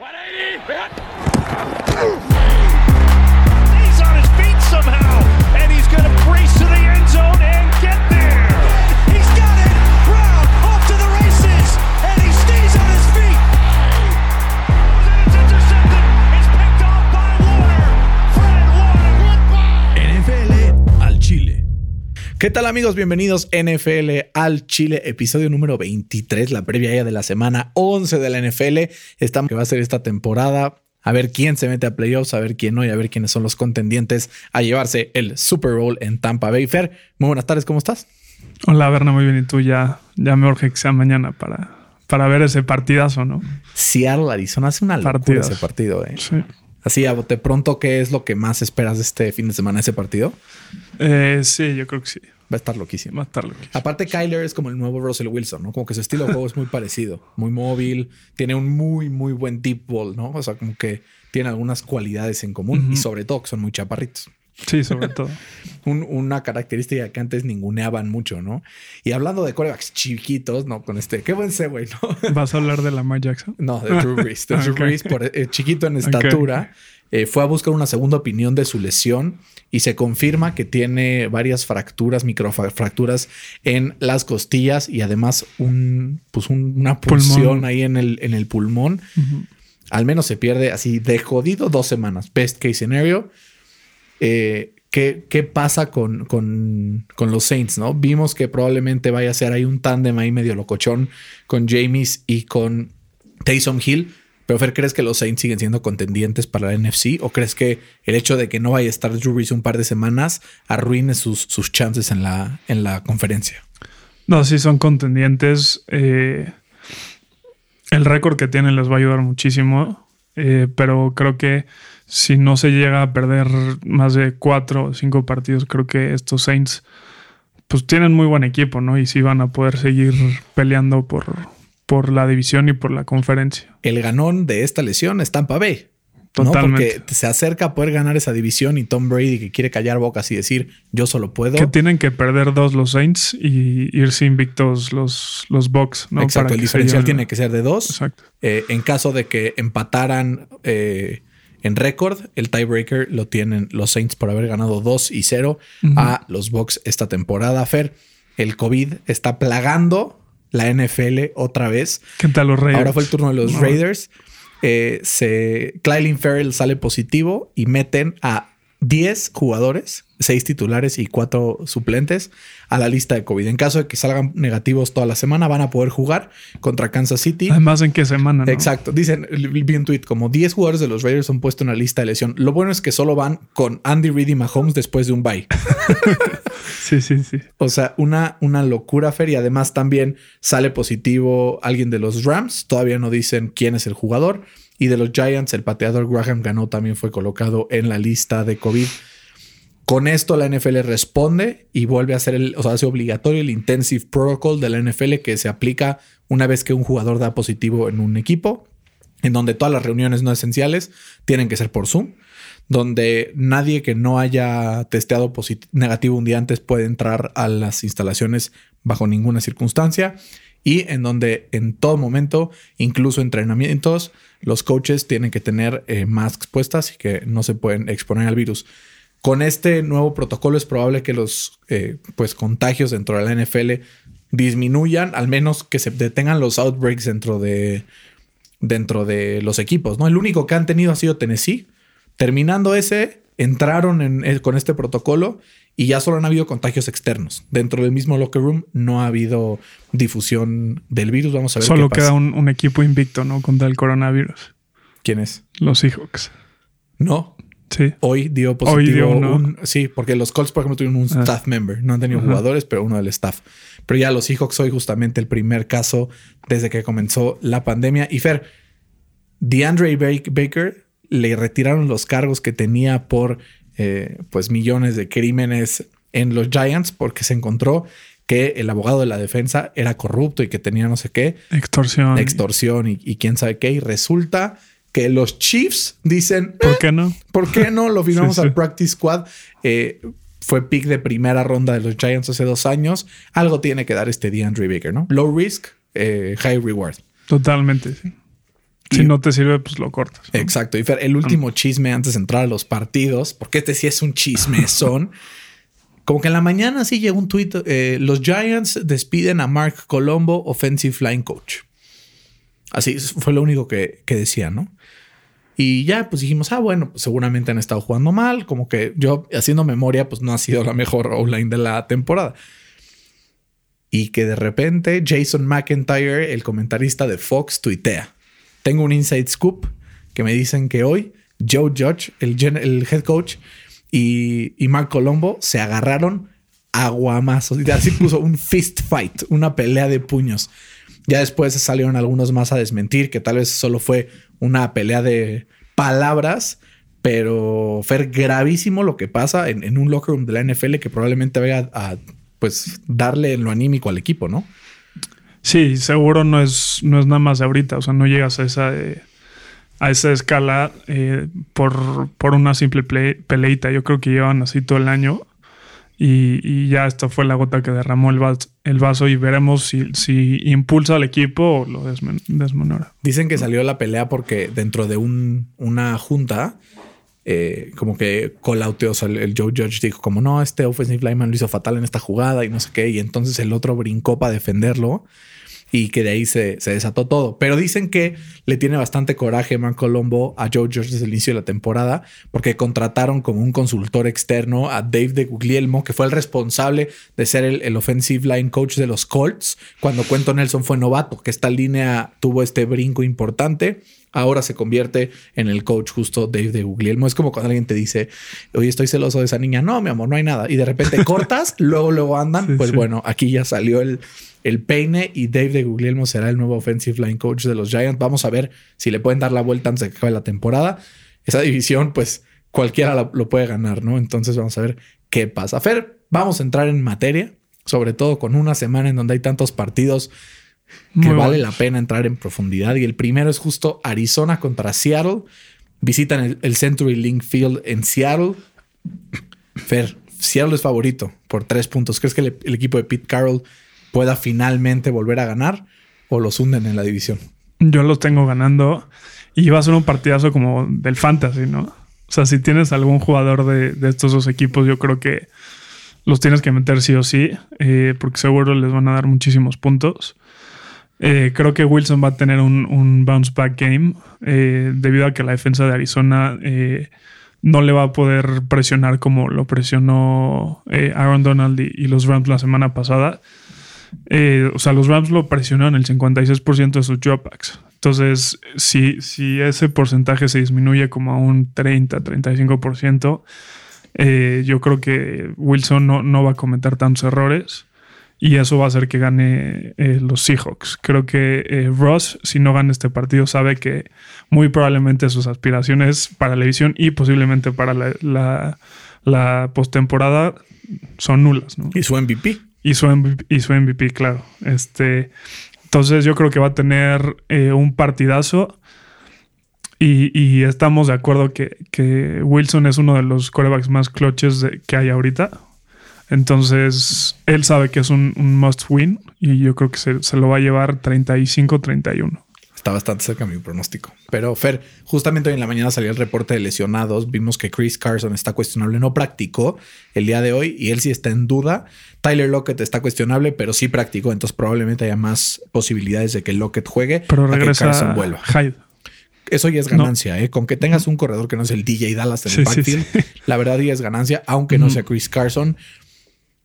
180! ¿Qué tal amigos? Bienvenidos NFL al Chile, episodio número 23, la previa ya de la semana 11 de la NFL. Estamos que va a ser esta temporada. A ver quién se mete a playoffs, a ver quién no y a ver quiénes son los contendientes a llevarse el Super Bowl en Tampa Bay. Fer, muy buenas tardes, ¿cómo estás? Hola, Berna, muy bien. Y tú ya, ya me urge que sea mañana para, para ver ese partidazo, ¿no? Seattle, Arizona, hace una locura ese partido, eh. Sí. Así, a bote pronto, ¿qué es lo que más esperas de este fin de semana, ese partido? Eh, sí, yo creo que sí. Va a estar loquísimo. Va a estar loquísimo. Aparte, Kyler es como el nuevo Russell Wilson, ¿no? Como que su estilo de juego es muy parecido, muy móvil, tiene un muy, muy buen deep ball, ¿no? O sea, como que tiene algunas cualidades en común y sobre todo que son muy chaparritos. Sí, sobre todo. Un- una característica que antes ninguneaban mucho, ¿no? Y hablando de corebacks chiquitos, ¿no? Con este, qué buen güey, ¿no? ¿Vas a hablar de Lamar Jackson? No, de Drew Brees. De Drew. Brees, por, eh, chiquito en estatura, eh, fue a buscar una segunda opinión de su lesión y se confirma que tiene varias fracturas, microfracturas en las costillas y además un, pues un- una pulsión Pulmón. ahí en el, en el pulmón. Al menos se pierde así de jodido dos semanas. Best case scenario. Eh, ¿qué, qué pasa con, con, con los Saints? ¿no? Vimos que probablemente vaya a ser ahí un tándem ahí medio locochón con James y con Taysom Hill. Pero Fer, ¿crees que los Saints siguen siendo contendientes para la NFC? ¿O crees que el hecho de que no vaya a estar Drew un par de semanas arruine sus, sus chances en la, en la conferencia? No, sí son contendientes. Eh, el récord que tienen les va a ayudar muchísimo. eh, pero creo que si no se llega a perder más de cuatro o cinco partidos, creo que estos Saints pues tienen muy buen equipo, ¿no? Y sí van a poder seguir peleando por, por la división y por la conferencia. El ganón de esta lesión es Tampa Bay. ¿no? Totalmente. Porque se acerca a poder ganar esa división y Tom Brady que quiere callar bocas y decir yo solo puedo. Que tienen que perder dos los Saints y irse invictos los, los Bucks, ¿no? Exacto, Para el diferencial tiene que ser de dos. Exacto. Eh, en caso de que empataran eh, en récord, el tiebreaker lo tienen los Saints por haber ganado 2 y 0 a los Bucks esta temporada. Fer, el COVID está plagando la NFL otra vez. ¿Qué tal los Raiders? Ahora fue el turno de los No. Raiders. Eh, se, Clylin Ferrell sale positivo y meten a 10 jugadores, 6 titulares y 4 suplentes a la lista de COVID. En caso de que salgan negativos toda la semana, van a poder jugar contra Kansas City. Además, ¿en qué semana? no? Exacto. Dicen, vi un tweet, como 10 jugadores de los Raiders son puestos en la lista de lesión. Lo bueno es que solo van con Andy Reid y Mahomes después de un bye. Sí, sí, sí. O sea, una, una locura, Fer. Y además también sale positivo alguien de los Rams. Todavía no dicen quién es el jugador. Y de los Giants, el pateador Graham ganó también fue colocado en la lista de COVID. Con esto la NFL responde y vuelve a hacer el, o sea, hace obligatorio el Intensive Protocol de la NFL que se aplica una vez que un jugador da positivo en un equipo, en donde todas las reuniones no esenciales tienen que ser por Zoom, donde nadie que no haya testeado negativo un día antes puede entrar a las instalaciones bajo ninguna circunstancia y en donde en todo momento, incluso entrenamientos, los coaches tienen que tener eh, masks puestas y que no se pueden exponer al virus. Con este nuevo protocolo es probable que los eh, pues, contagios dentro de la NFL disminuyan, al menos que se detengan los outbreaks dentro de, dentro de los equipos. ¿no? El único que han tenido ha sido Tennessee. Terminando ese, entraron en- eh, con este protocolo y ya solo han habido contagios externos. Dentro del mismo locker room no ha habido difusión del virus. Vamos a ver Solo qué pasa. queda un, un equipo invicto, ¿no? Contra el coronavirus. ¿Quién es? Los Seahawks. No, Sí. Hoy dio positivo. dio uno. un- sí, porque los Colts, por ejemplo, tuvieron un Ah. staff member. No han tenido jugadores, pero uno del staff. Pero ya los Seahawks hoy justamente el primer caso desde que comenzó la pandemia. Y Fer, DeAndre Ba- Baker le retiraron los cargos que tenía por eh, pues millones de crímenes en los Giants porque se encontró que el abogado de la defensa era corrupto y que tenía no sé qué Extorsión. extorsión y, y quién sabe qué. Y resulta que los Chiefs dicen, ¿Por qué no? ¿por qué no? Lo firmamos Sí, sí. al Practice Squad. Eh, fue pick de primera ronda de los Giants hace dos años. Algo tiene que dar este DeAndre Baker, ¿no? Low risk, eh, high reward. Totalmente, sí. Si no te sirve, pues lo cortas. Exacto. Y Fer, el último chisme antes de entrar a los partidos, porque este sí es un chisme, son como que en la mañana sí llegó un tuit. Eh, los Giants despiden a Mark Colombo, offensive line coach. Así fue lo único que, que decía, ¿no? Y ya, pues dijimos, ah, bueno, pues seguramente han estado jugando mal. Como que yo, haciendo memoria, pues no ha sido la mejor O-line de la temporada. Y que de repente Jason McIntyre, el comentarista de Fox, tuitea. Tengo un inside scoop que me dicen que hoy Joe Judge, el, head coach, y, Mark Colombo se agarraron aguamazos. Y así puso un fist fight, una pelea de puños. Ya después salieron algunos más a desmentir que tal vez solo fue una pelea de palabras, pero fue gravísimo lo que pasa en, en, un locker room de la NFL que probablemente vaya a pues darle lo anímico al equipo, ¿no? Sí, seguro no es, no es nada más ahorita, o sea, no llegas a esa, eh, a esa escala eh, por, por, una simple peleita. Yo creo que llevan así todo el año y, y ya esta fue la gota que derramó el, vaso, el vaso y veremos si, si impulsa al equipo o lo desmenora. Dicen que salió la pelea porque dentro de un, una junta eh, como que sea, el, Joe Judge dijo como no, este offensive lineman lo hizo fatal en esta jugada y no sé qué, y entonces el otro brincó para defenderlo y que de ahí se, desató todo. Pero dicen que le tiene bastante coraje Man Colombo a Joe Judge desde el inicio de la temporada porque contrataron como un consultor externo a Dave de Guglielmo, que fue el responsable de ser el offensive line coach de los Colts cuando Cuento Nelson fue novato, que esta línea tuvo este brinco importante ahora se convierte en el coach justo Dave de Guglielmo. Es como cuando alguien te dice, oye, estoy celoso de esa niña. No, mi amor, no hay nada. Y de repente cortas, luego, luego andan. pues bueno, aquí ya salió el, el peine y Dave de Guglielmo será el nuevo offensive line coach de los Giants. Vamos a ver si le pueden dar la vuelta antes de que acabe la temporada. Esa división, pues cualquiera lo, lo puede ganar, ¿no? Entonces vamos a ver qué pasa. Fer, vamos a entrar en materia, sobre todo con una semana en donde hay tantos partidos que vale la pena entrar en profundidad. Y el primero es justo Arizona contra Seattle. Visitan el, Century Link Field en Seattle. Fer, Seattle es favorito por tres puntos. ¿Crees que el, equipo de Pete Carroll pueda finalmente volver a ganar o los hunden en la división? Yo los tengo ganando y va a ser un partidazo como del fantasy, ¿no? O sea, si tienes algún jugador de, estos dos equipos, yo creo que los tienes que meter sí o sí, eh, porque seguro les van a dar muchísimos puntos. Eh, creo que Wilson va a tener un, bounce back game eh, debido a que la defensa de Arizona eh, no le va a poder presionar como lo presionó Aaron Donald y, los Rams la semana pasada. o sea, los Rams lo presionaron el 56% de sus dropbacks. Entonces, si, si ese porcentaje se disminuye como a un 30-35%, yo creo que Wilson no, no va a cometer tantos errores y eso va a hacer que gane eh, los Seahawks. Creo que eh, Ross, si no gana este partido, sabe que muy probablemente sus aspiraciones para la división y posiblemente para la, la, postemporada son nulas. Y su MVP. Y su MVP, y su MVP claro. Este, entonces yo creo que va a tener eh, un partidazo. Y, estamos de acuerdo que, que, Wilson es uno de los corebacks más clutches que hay ahorita. Entonces, él sabe que es un, must win y yo creo que se, lo va a llevar 35-31. Está bastante cerca de mi pronóstico. Pero Fer, justamente hoy en la mañana salió el reporte de lesionados. Vimos que Chris Carson está cuestionable, no practicó el día de hoy y él sí está en duda. Tyler Lockett está cuestionable, pero sí practicó. Entonces probablemente haya más posibilidades de que Lockett juegue. Pero regresa que Carson vuelva. Hyde. Eso ya es ganancia, ¿eh? Con que tengas un corredor que no es el DJ Dallas en el backfield, la verdad ya es ganancia, aunque no sea Chris Carson.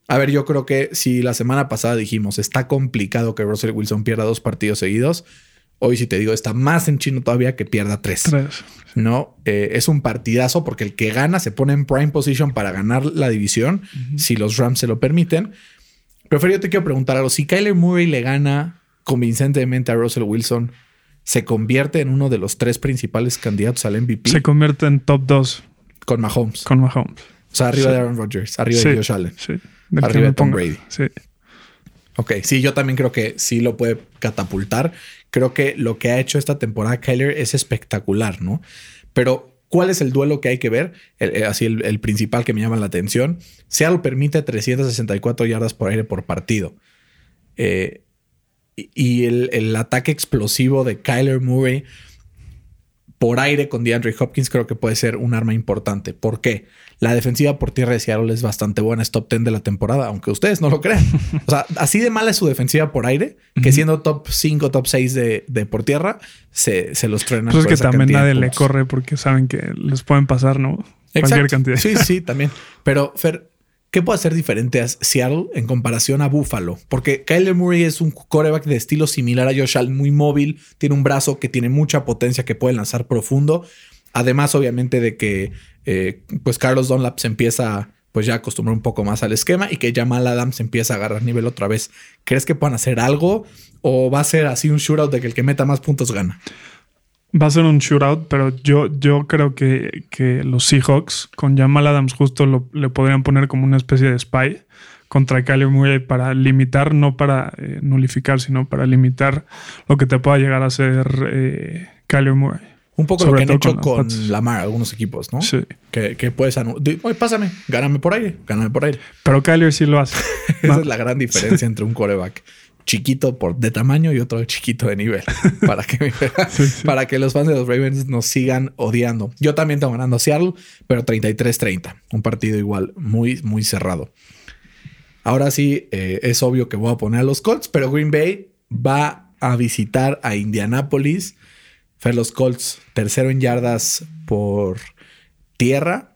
A ver, yo creo que si la semana pasada dijimos está complicado que Russell Wilson pierda dos partidos seguidos, hoy si te digo está más en chino todavía que pierda tres. No, eh, es un partidazo porque el que gana se pone en prime position para ganar la división si los Rams se lo permiten. Pero yo te quiero preguntar algo. Si Kyler Murray le gana convincentemente a Russell Wilson, ¿se convierte en uno de los tres principales candidatos al MVP? Se convierte en top dos. Con Mahomes. Con Mahomes. O sea, arriba de Aaron Rodgers, arriba de Josh Allen. Sí. Arriba de Tom Brady. Sí. Ok, sí, yo también creo que sí lo puede catapultar. Creo que lo que ha hecho esta temporada Kyler es espectacular, ¿no? Pero, ¿cuál es el duelo que hay que ver? Eh, así, el, principal que me llama la atención. Seattle permite 364 yardas por aire por partido. Eh, y el, el, ataque explosivo de Kyler Murray por aire con DeAndre Hopkins creo que puede ser un arma importante. ¿Por qué? La defensiva por tierra de Seattle es bastante buena, es top 10 de la temporada, aunque ustedes no lo crean. O sea, así de mala es su defensiva por aire, que siendo top 5, top 6 de, de por tierra, se, se los truenan. Pues es que también nadie le corre porque saben que les pueden pasar, ¿no? Cualquier cantidad. Sí, sí, también. Pero, Fer, ¿qué puede hacer diferente a Seattle en comparación a Buffalo? Porque Kyler Murray es un quarterback de estilo similar a Josh Allen, muy móvil, tiene un brazo que tiene mucha potencia, que puede lanzar profundo. Además, obviamente, de que eh, pues Carlos Dunlap se empieza pues ya a acostumbrar un poco más al esquema y que Jamal Adams empieza a agarrar nivel otra vez. ¿Crees que puedan hacer algo o va a ser así un shootout de que el que meta más puntos gana? Va a ser un shootout, pero yo, yo creo que, que los Seahawks con Jamal Adams justo lo- le podrían poner como una especie de spy contra Kyler Murray para limitar, no para eh, nulificar, sino para limitar lo que te pueda llegar a hacer eh, Kyler Murray. Un poco Sobre lo que han hecho con con. Lamar, algunos equipos, ¿no? Sí. Que, que puedes anu- di- Oye, pásame, gáname por aire, gáname por aire. Pero Kyler sí lo hace. Esa No. es la gran diferencia entre un coreback chiquito por de tamaño y otro chiquito de nivel. para, que, para que los fans de los Ravens nos sigan odiando. Yo también tengo ganando a Seattle, pero 33-30. Un partido igual muy, muy cerrado. Ahora sí, eh, es obvio que voy a poner a los Colts, pero Green Bay va a visitar a Indianapolis. Fer, los Colts, tercero en yardas por tierra,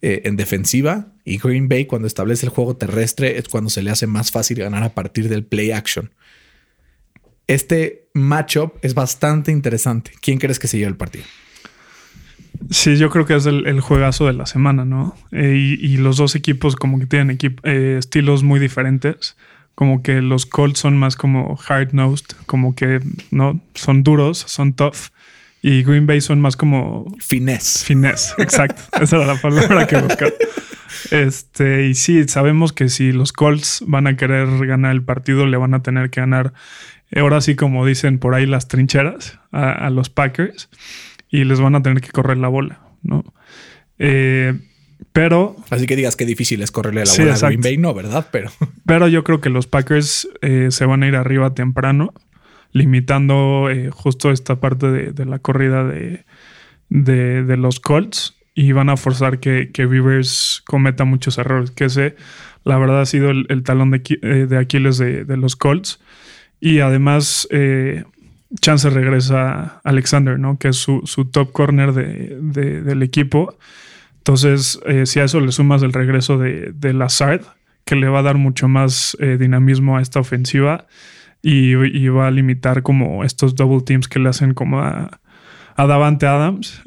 eh, en defensiva. Y Green Bay, cuando establece el juego terrestre, es cuando se le hace más fácil ganar a partir del play action. Este matchup es bastante interesante. ¿Quién crees que se lleva el partido? Sí, yo creo que es el, el juegazo de la semana, ¿no? Eh, y, y los dos equipos como que tienen equip- eh, estilos muy diferentes. Como que los Colts son más como hard-nosed, como que no son duros, son tough. Y Green Bay son más como Finesse. finesse. Exacto. Esa era la palabra que buscaba. Este, y sí, sabemos que si los Colts van a querer ganar el partido, le van a tener que ganar, eh, ahora sí, como dicen por ahí, las trincheras a, a los Packers y les van a tener que correr la bola, ¿no? Eh, pero, Así que digas que difícil es correrle la Sí, bola a. Green Bay, no, ¿verdad? Pero pero yo creo que los Packers eh, se van a ir arriba temprano, limitando eh, justo esta parte de, de la corrida de, de, de los Colts y van a forzar que, que Rivers cometa muchos errores, que ese, la verdad, ha sido el, talón de, eh, Aquiles de, los Colts. Y además, eh, Chance regresa Alexander, ¿no? Que es su, su top corner de- de- del equipo. Entonces, eh, si a eso le sumas el regreso de, de Lazard, que le va a dar mucho más dinamismo a esta ofensiva y, va a limitar como estos double teams que le hacen como a, Davante Adams.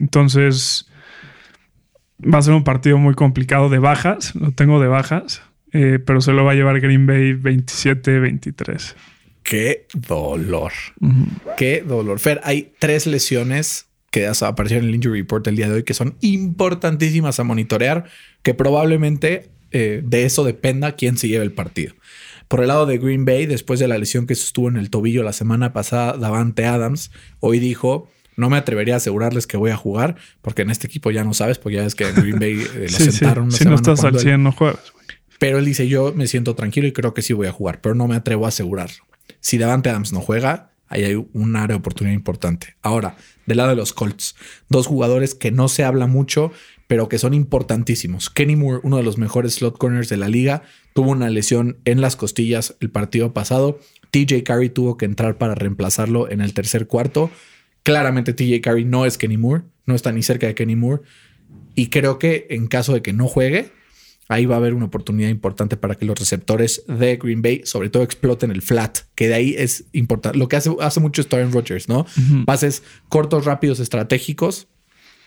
Entonces, va a ser un partido muy complicado de bajas, lo tengo de bajas, eh, pero se lo va a llevar Green Bay 27-23. qué dolor. Qué dolor. Fer, hay tres lesiones que aparecieron en el injury report el día de hoy que son importantísimas a monitorear, que probablemente eh, de eso dependa quién se lleve el partido. Por el lado de Green Bay, después de la lesión que sostuvo en el tobillo la semana pasada, Davante Adams, hoy dijo, no me atrevería a asegurarles que voy a jugar, porque en este equipo ya no sabes, porque ya ves que en Green Bay eh, lo Sí, sí. sentaron una Si no estás al cuando él- 100, no juegas. pero él dice, yo me siento tranquilo y creo que sí voy a jugar, pero no me atrevo a asegurarlo. Si Davante Adams no juega, ahí hay un área de oportunidad importante. Ahora, del lado de los Colts, dos jugadores que no se habla mucho, pero que son importantísimos. Kenny Moore, uno de los mejores slot corners de la liga, tuvo una lesión en las costillas el partido pasado. TJ Carey tuvo que entrar para reemplazarlo en el tercer cuarto. Claramente TJ Carey no es Kenny Moore, no está ni cerca de Kenny Moore. Y creo que en caso de que no juegue, ahí va a haber una oportunidad importante para que los receptores de Green Bay, sobre todo, exploten el flat, que de ahí es importante. Lo que hace, hace mucho Aaron Rodgers, ¿no? Pases cortos, rápidos, estratégicos.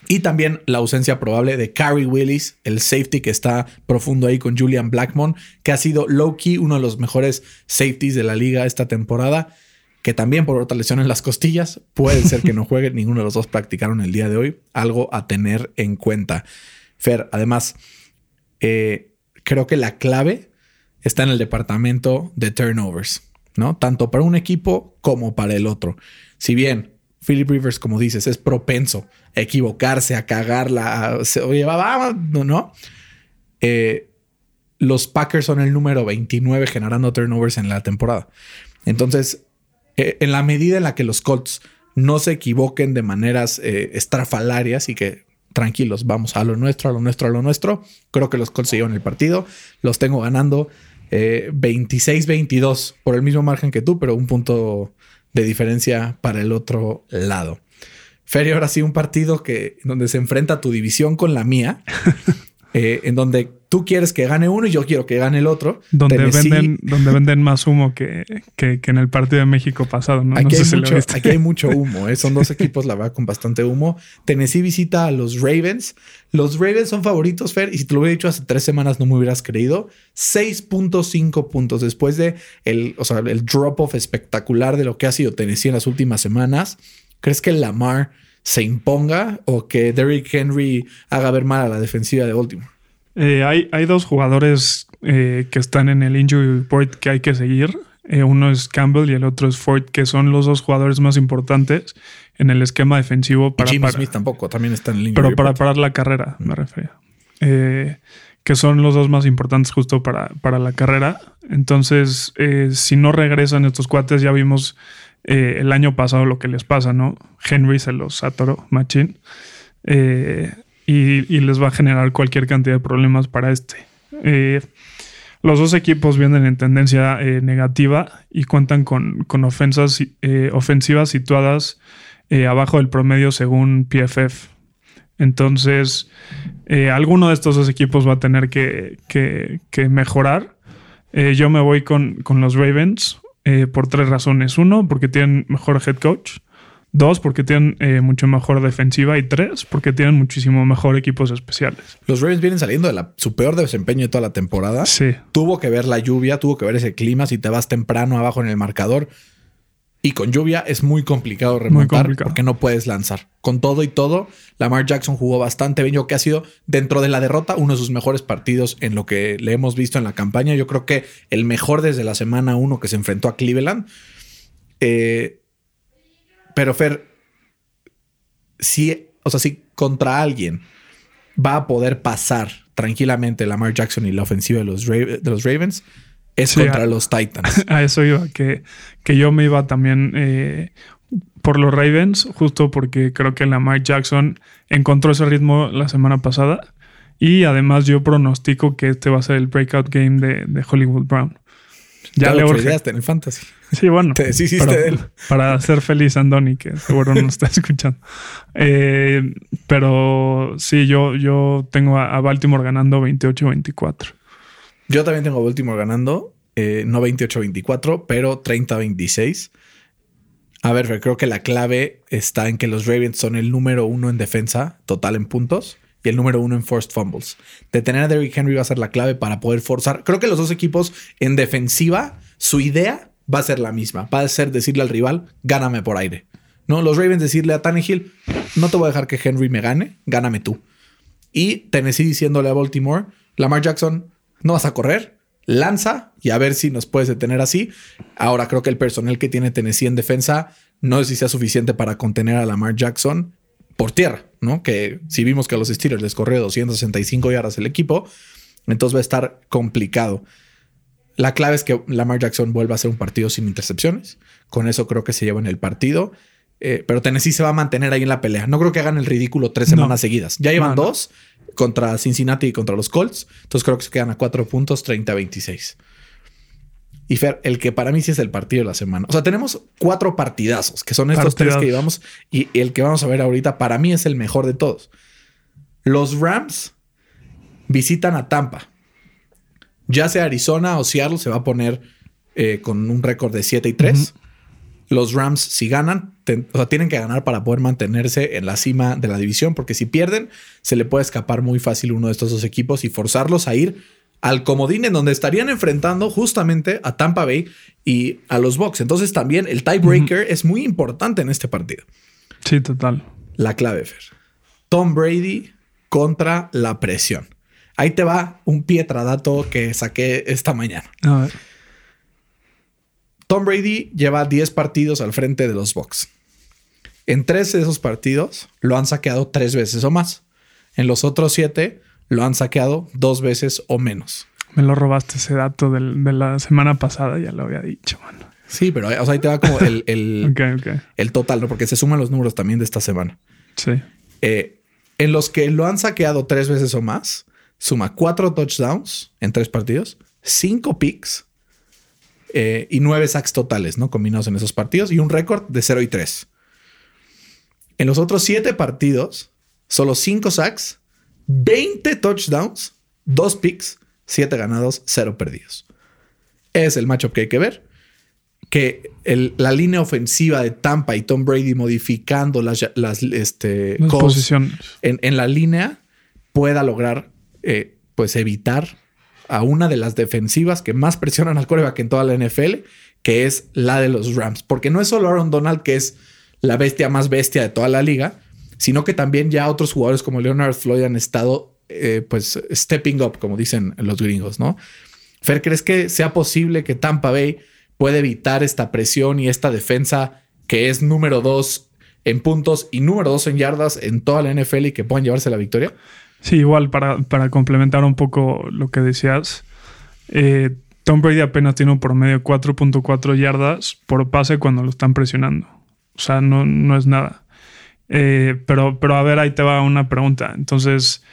Y también la ausencia probable de Carrie Willis, el safety que está profundo ahí con Julian Blackmon, que ha sido low-key uno de los mejores safeties de la liga esta temporada, que también por otra lesión en las costillas puede ser que no juegue. Ninguno de los dos practicaron el día de hoy. Algo a tener en cuenta. Fer, además, eh, creo que la clave está en el departamento de turnovers, ¿no? Tanto para un equipo como para el otro. Si bien Philip Rivers, como dices, es propenso a equivocarse, a cagarla, a, se, oye, va, va, no, no. Eh, los Packers son el número 29 generando turnovers en la temporada. Entonces, eh, en la medida en la que los Colts no se equivoquen de maneras eh, estrafalarias y que tranquilos, vamos a lo nuestro, a lo nuestro, a lo nuestro. Creo que los consiguieron el partido. Los tengo ganando 26-22 por el mismo margen que tú, pero un punto de diferencia para el otro lado. Feria, ahora sí, un partido que donde se enfrenta tu división con la mía, eh, en donde tú quieres que gane uno y yo quiero que gane el otro. Donde, venden, donde venden más humo que, que, en el partido de México pasado, ¿no? Aquí, hay, mucho, aquí hay mucho humo, ¿eh? son dos equipos, la verdad, con bastante humo. Tennessee visita a los Ravens. Los Ravens son favoritos, Fer, y si te lo hubiera dicho hace tres semanas no me hubieras creído. 6.5 puntos después de el, o sea, el drop-off espectacular de lo que ha sido Tennessee en las últimas semanas. ¿Crees que Lamar se imponga o que Derrick Henry haga ver mal a la defensiva de Baltimore? Eh, hay, hay, dos jugadores eh, que están en el injury report que hay que seguir. Eh, uno es Campbell y el otro es Ford, que son los dos jugadores más importantes en el esquema defensivo. Para, Jimmy Smith tampoco, también está en el injury Pero para parar la carrera, me refiero. que son los dos más importantes justo para, para la carrera. Entonces, si no regresan estos cuates, ya vimos el año pasado lo que les pasa, ¿no? Henry se los atoró, Machine y, les va a generar cualquier cantidad de problemas para este. Eh, los dos equipos vienen en tendencia eh, negativa y cuentan con, ofensas, eh, ofensivas situadas abajo del promedio según PFF. Entonces, alguno de estos dos equipos va a tener que, mejorar. yo me voy con, con los Ravens por tres razones. Uno, porque tienen mejor head coach. Dos, porque tienen eh, mucho mejor defensiva. Y tres, porque tienen muchísimo mejor equipos especiales. Los Ravens vienen saliendo de la, su peor desempeño de toda la temporada. Sí. Tuvo que ver la lluvia, tuvo que ver ese clima. Si te vas temprano abajo en el marcador y con lluvia es muy complicado remontar porque no puedes lanzar. Con todo y todo, Lamar Jackson jugó bastante bien. Yo que ha sido dentro de la derrota uno de sus mejores partidos en lo que le hemos visto en la campaña. Yo creo que el mejor desde la semana uno que se enfrentó a Cleveland. Eh, pero Fer, si, o sea, si contra alguien va a poder pasar tranquilamente Lamar Jackson y la ofensiva de los, de los Ravens, es contra los Titans. A eso iba, que, que yo me iba también eh, por los Ravens, justo porque creo que Lamar Jackson encontró ese ritmo la semana pasada. Y además yo pronostico que este va a ser el breakout game de, de Hollywood Brown. Ya, le urge. en el fantasy. Sí, bueno. Te deshiciste de él. Para ser feliz, Andoni, que seguro no está escuchando. Eh, pero sí, yo, yo tengo a, Baltimore ganando 28-24. Yo también tengo a Baltimore ganando, eh, no 28-24, pero 30-26. A ver, creo que la clave está en que los Ravens son el número uno en defensa total en puntos y el número uno en forced fumbles. Detener a Derrick Henry va a ser la clave para poder forzar. Creo que los dos equipos en defensiva, su idea va a ser la misma. Va a ser decirle al rival, gáname por aire. No, los Ravens decirle a Tannehill, no te voy a dejar que Henry me gane, gáname tú. Y Tennessee diciéndole a Baltimore, Lamar Jackson, no vas a correr, lanza y a ver si nos puedes detener así. Ahora creo que el personal que tiene Tennessee en defensa no sé si sea suficiente para contener a Lamar Jackson por tierra, ¿no? Que si vimos que a los Steelers les corrió 265 yardas el equipo, entonces va a estar complicado. La clave es que Lamar Jackson vuelva a hacer un partido sin intercepciones. Con eso creo que se lleva en el partido. Eh, pero Tennessee se va a mantener ahí en la pelea. No creo que hagan el ridículo tres semanas seguidas. Ya llevan dos contra Cincinnati y contra los Colts. Entonces creo que se quedan a cuatro puntos, 30-26. Y Fer, el que para mí sí es el partido de la semana. O sea, tenemos cuatro partidazos, que son estos tres que llevamos. Y el que vamos a ver ahorita, para mí es el mejor de todos. Los Rams visitan a Tampa. Ya sea Arizona o Seattle, se va a poner eh, con un récord de 7 y 3. Los Rams, si ganan, o sea, tienen que ganar para poder mantenerse en la cima de la división, porque si pierden, se le puede escapar muy fácil uno de estos dos equipos y forzarlos a ir al comodín en donde estarían enfrentando justamente a Tampa Bay y a los Bucks. Entonces también el tiebreaker es muy importante en este partido. Sí, total. La clave, Fer. Tom Brady contra la presión. Ahí te va un pietradato que saqué esta mañana. A ver. Tom Brady lleva 10 partidos al frente de los Bucks. En tres de esos partidos lo han saqueado tres veces o más. En los otros siete lo han saqueado dos veces o menos. Me lo robaste ese dato de la semana pasada, ya lo había dicho, mano. Sí, pero o sea, ahí te va como el, el, total, ¿no? Porque se suman los números también de esta semana. Sí. Eh, en los que lo han saqueado tres veces o más, suma cuatro touchdowns en tres partidos, cinco picks eh, y nueve sacks totales, ¿no? Combinados en esos partidos y un récord de 0 y 3. En los otros siete partidos, solo cinco sacks, 20 touchdowns, dos picks, siete ganados, cero perdidos. Es el matchup que hay que ver. Que el- la línea ofensiva de Tampa y Tom Brady modificando las, las este, Las posiciones. en, en la línea pueda lograr eh, pues evitar a una de las defensivas que más presionan al coreback en toda la NFL, que es la de los Rams. Porque no es solo Aaron Donald, que es la bestia más bestia de toda la liga, sino que también ya otros jugadores como Leonard Floyd han estado eh, pues stepping up, como dicen los gringos, ¿no? Fer, ¿crees que sea posible que Tampa Bay pueda evitar esta presión y esta defensa que es número dos en puntos y número dos en yardas en toda la NFL y que puedan llevarse la victoria? Sí, igual para, para complementar un poco lo que decías, eh, Tom Brady apenas tiene un promedio de 4.4 yardas por pase cuando lo están presionando. O sea, no, no es nada. Eh, pero, pero a ver, ahí te va una pregunta. Entonces,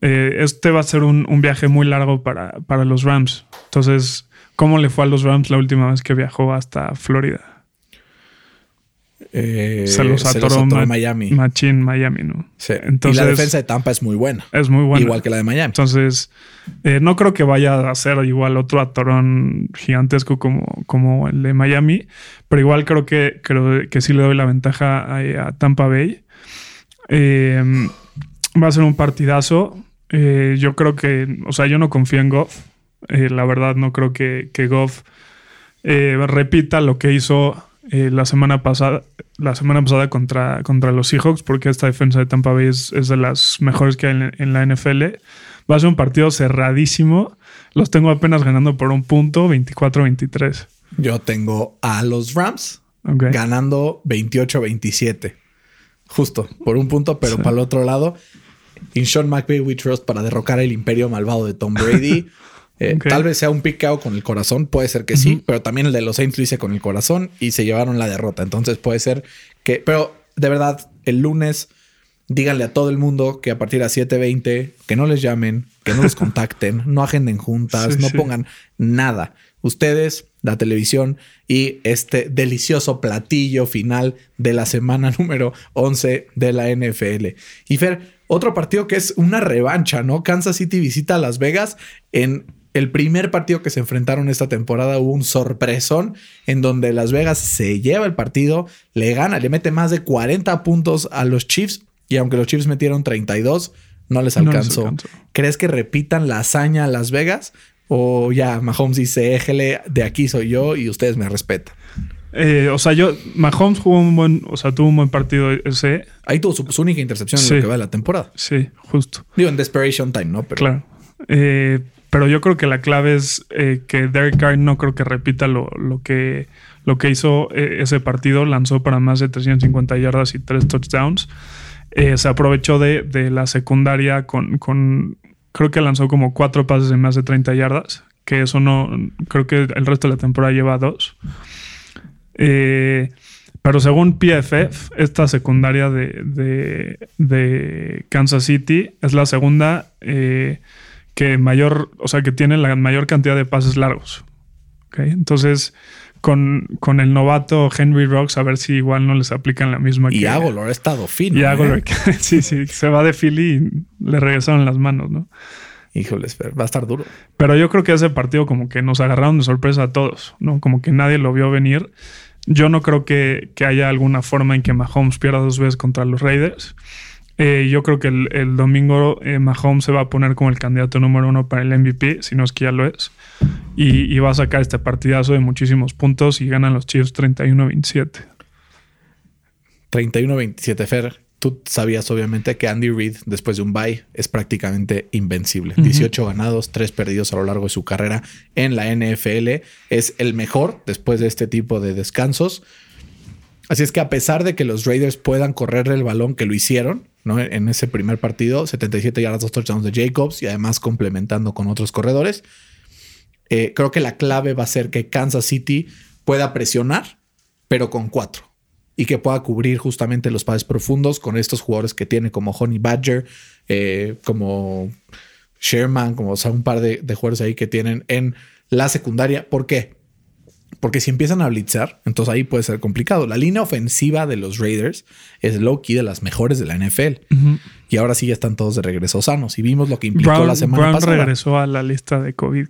eh, este va a ser un, un viaje muy largo para, para los Rams. Entonces, ¿cómo le fue a los Rams la última vez que viajó hasta Florida? Eh, Se los atoró, Ma- Miami. Machín Miami, ¿no? Sí. Entonces, y la defensa de Tampa es muy buena. es muy buena. Igual que la de Miami. Entonces, eh, no creo que vaya a ser igual otro atorón gigantesco como, como el de Miami, pero igual creo que, creo que sí le doy la ventaja a, a Tampa Bay. Eh, va a ser un partidazo. Eh, yo creo que, o sea, yo no confío en Goff. La verdad, no creo que, que Goff repita lo que hizo eh, la semana pasada, la semana pasada contra, contra los Seahawks, porque esta defensa de Tampa Bay es, es de las mejores que hay en, en la NFL. Va a ser un partido cerradísimo. Los tengo apenas ganando por un punto, 24-23. Yo tengo a los Rams ganando 28-27. Justo, por un punto, pero Sí. para el otro lado, in Sean McVay we trust para derrocar el imperio malvado de Tom Brady. Eh. Tal vez sea un out con el corazón, puede ser que sí, pero también el de los Saints lo hice con el corazón y se llevaron la derrota. Entonces puede ser que, pero de verdad, el lunes díganle a todo el mundo que a partir de las 7:20 que no les llamen, que no los contacten, no agenden juntas, Sí, no sí. pongan nada. Ustedes, la televisión y este delicioso platillo final de la semana número 11 de la NFL. Y Fer, otro partido que es una revancha, ¿no? Kansas City visita a Las Vegas en el primer partido que se enfrentaron esta temporada hubo un sorpresón en donde Las Vegas se lleva el partido, le gana, le mete más de 40 puntos a los Chiefs y aunque los Chiefs metieron 32, no les No les alcanzó. ¿Crees que repitan la hazaña a Las Vegas? O ya Mahomes dice, éjele, de aquí soy yo y ustedes me respetan. Eh, o sea, yo, Mahomes jugó un buen, o sea, tuvo un buen partido ese. Ahí tuvo su, su única intercepción en lo que va de la temporada. Sí, justo. Digo, en Desperation Time, ¿no? Pero Claro. Eh, pero yo creo que la clave es eh, que Derek Carr no creo que repita lo, lo que, lo que hizo eh, ese partido. Lanzó para más de 350 yardas y tres touchdowns. Eh, se aprovechó de, de la secundaria con, con- Creo que lanzó como cuatro pases de más de 30 yardas. Que eso no. Creo que el resto de la temporada lleva dos. Pero según PFF, esta secundaria de, de- Kansas City es la segunda que mayor, o sea, que tiene la mayor cantidad de pases largos. ¿Ok? Entonces, con, con el novato Henry Rocks, a ver si igual no les aplican la misma y Agolor ha estado fino. Y ¿eh? Agolor, que- sí, sí, se va de Philly y le regresaron las manos, ¿no? Híjoles, va a estar duro. Pero yo creo que ese partido como que nos agarraron de sorpresa a todos, ¿no? Como que nadie lo vio venir. Yo no creo que, que haya alguna forma en que Mahomes pierda dos veces contra los Raiders. Eh, yo creo que el, el domingo eh, Mahomes se va a poner como el candidato número uno para el MVP, si no es que ya lo es. Y, y va a sacar este partidazo de muchísimos puntos y ganan los Chiefs 31-27. 31-27, Fer. Tú sabías obviamente que Andy Reid, después de un bye, es prácticamente invencible. 18 ganados, 3 perdidos a lo largo de su carrera en la NFL. Es el mejor después de este tipo de descansos. Así es que a pesar de que los Raiders puedan correr el balón que lo hicieron. En ese primer partido, 77 yardas, dos touchdowns de Jacobs y además complementando con otros corredores, eh, creo que la clave va a ser que Kansas City pueda presionar, pero con cuatro. Y que pueda cubrir justamente los pases profundos con estos jugadores que tiene como Honey Badger, eh, como Sherman, como un par de, de jugadores ahí que tienen en la secundaria. ¿Por qué? Porque si empiezan a blitzar, entonces ahí puede ser complicado. La línea ofensiva de los Raiders es low key de las mejores de la NFL. Y ahora sí ya están todos de regreso sanos. Y vimos lo que implicó Brown, la semana Brown pasada. regresó a la lista de COVID.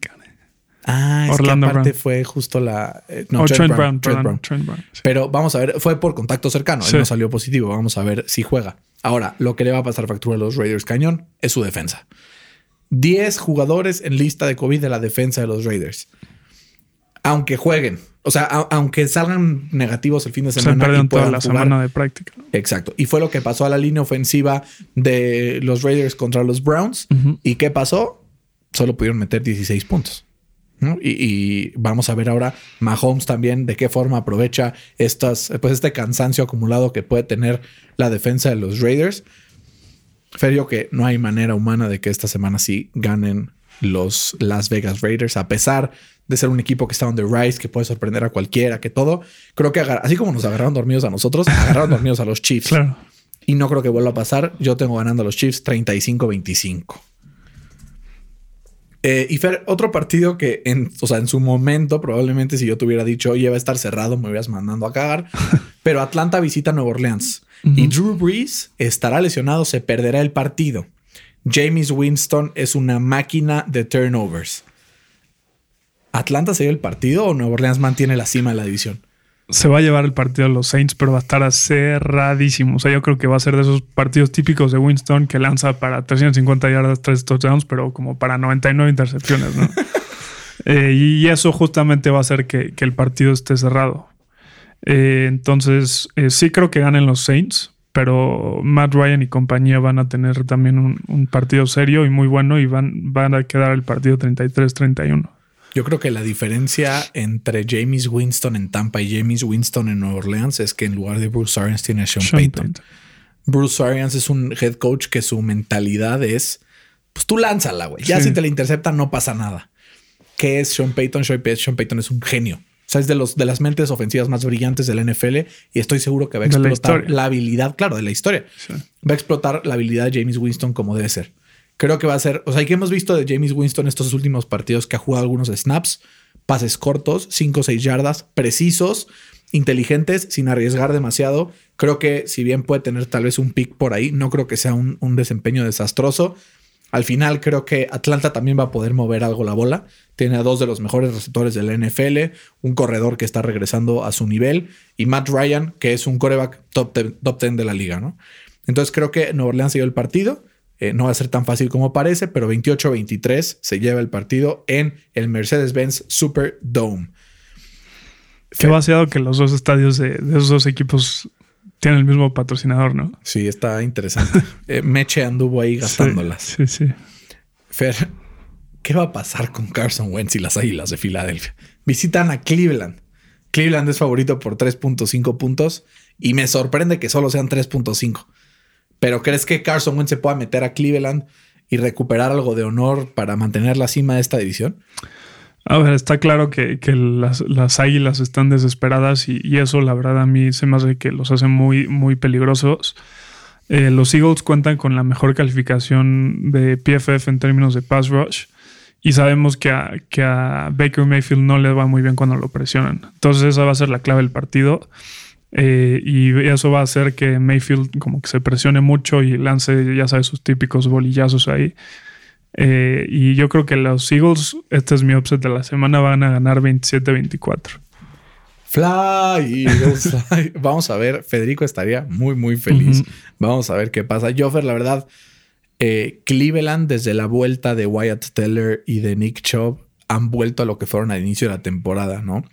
Ah, es Orlando que aparte Brown. fue justo la... eh, no, Trent Trent Brown, Brown, Trent. Trent Brown, sí. Pero vamos a ver, fue por contacto cercano. Sí. Él no salió positivo. Vamos a ver si juega. Ahora, lo que le va a pasar factura a los Raiders cañón es su defensa. 10 jugadores en lista de COVID de la defensa de los Raiders. Aunque jueguen, o sea, a- aunque salgan negativos el fin de Se semana y perdieron toda la jugar, semana de práctica. Exacto. Y fue lo que pasó a la línea ofensiva de los Raiders contra los Browns. ¿Y qué pasó? Solo pudieron meter 16 puntos. ¿no? Y, y vamos a ver ahora Mahomes también de qué forma aprovecha estas, pues este cansancio acumulado que puede tener la defensa de los Raiders. Ferio que no hay manera humana de que esta semana sí ganen los Las Vegas Raiders, a pesar de ser un equipo que está on the rise, que puede sorprender a cualquiera, que todo. Creo que así como nos agarraron dormidos a nosotros, agarraron dormidos a los Chiefs. Claro. Y no creo que vuelva a pasar. Yo tengo ganando a los Chiefs 35-25. Eh, y Fer, otro partido que en, o sea, en su momento, probablemente si yo te hubiera dicho, oye, va a estar cerrado, me hubieras mandando a cagar. Pero Atlanta visita Nueva Orleans y Drew Brees estará lesionado, se perderá el partido. James Winston es una máquina de turnovers. ¿Atlanta se dio el partido o Nueva Orleans mantiene la cima de la división? Se va a llevar el partido de los Saints, pero va a estar cerradísimo. O sea, yo creo que va a ser de esos partidos típicos de Winston que lanza para 350 yardas, 3 touchdowns, pero como para 99 intercepciones, ¿no? Eh, y eso justamente va a hacer que, que el partido esté cerrado. Eh, entonces, eh, sí creo que ganen los Saints, pero Matt Ryan y compañía van a tener también un, un partido serio y muy bueno y van, van a quedar el partido 33-31. Yo creo que la diferencia entre James Winston en Tampa y James Winston en Nueva Orleans es que en lugar de Bruce Arians tiene a Sean, Sean Payton. Payton. Bruce Arians es un head coach que su mentalidad es, pues tú lánzala, güey. Ya Sí. si te la interceptan no pasa nada. ¿Qué es Sean Payton? Sean Pay- Sean Payton es un genio. O sea, es de, los, de las mentes ofensivas más brillantes del NFL y estoy seguro que va a la explotar la, habilidad, claro, de la historia. Sí. Va a explotar la habilidad de James Winston como debe ser. Creo que va a ser, o sea, que hemos visto de James Winston estos últimos partidos que ha jugado algunos snaps, pases cortos, 5 o 6 yardas, precisos, inteligentes, sin arriesgar demasiado. Creo que si bien puede tener tal vez un pick por ahí, no creo que sea un, desempeño desastroso. Al final creo que Atlanta también va a poder mover algo la bola. Tiene a dos de los mejores receptores de la NFL, un corredor que está regresando a su nivel y Matt Ryan, que es un coreback top 10, top 10 de la liga, ¿no? Entonces creo que Nueva Orleans dio el partido. Eh, no va a ser tan fácil como parece, pero 28-23 se lleva el partido en el Mercedes-Benz Superdome. Qué vaciado que los dos estadios de, de esos dos equipos tienen el mismo patrocinador, ¿no? Sí, está interesante. Eh, Meche anduvo ahí gastándolas. Sí, sí. sí. Fer, ¿qué va a pasar con Carson Wentz y las Águilas de Filadelfia? Visitan a Cleveland. Cleveland es favorito por 3.5 puntos y me sorprende que solo sean 3.5. Pero ¿crees que Carson Wentz se pueda meter a Cleveland y recuperar algo de honor para mantener la cima de esta división? A ver, está claro que, que las, las águilas están desesperadas y, eso, la verdad, a mí se me hace que los hace muy, muy peligrosos. Eh, los Eagles cuentan con la mejor calificación de PFF en términos de pass rush y sabemos que a, que a Baker Mayfield no le va muy bien cuando lo presionan. Entonces, esa va a ser la clave del partido. Eh, y eso va a hacer que Mayfield como que se presione mucho y lance, ya sabes, sus típicos bolillazos ahí. Eh, y yo creo que los Eagles, este es mi upset de la semana, van a ganar 27-24. Fly, Eagles, fly. Vamos a ver, Federico estaría muy, muy feliz. Vamos a ver qué pasa. Joffer, la verdad, eh, Cleveland desde la vuelta de Wyatt Teller y de Nick Chubb han vuelto a lo que fueron al inicio de la temporada, ¿no?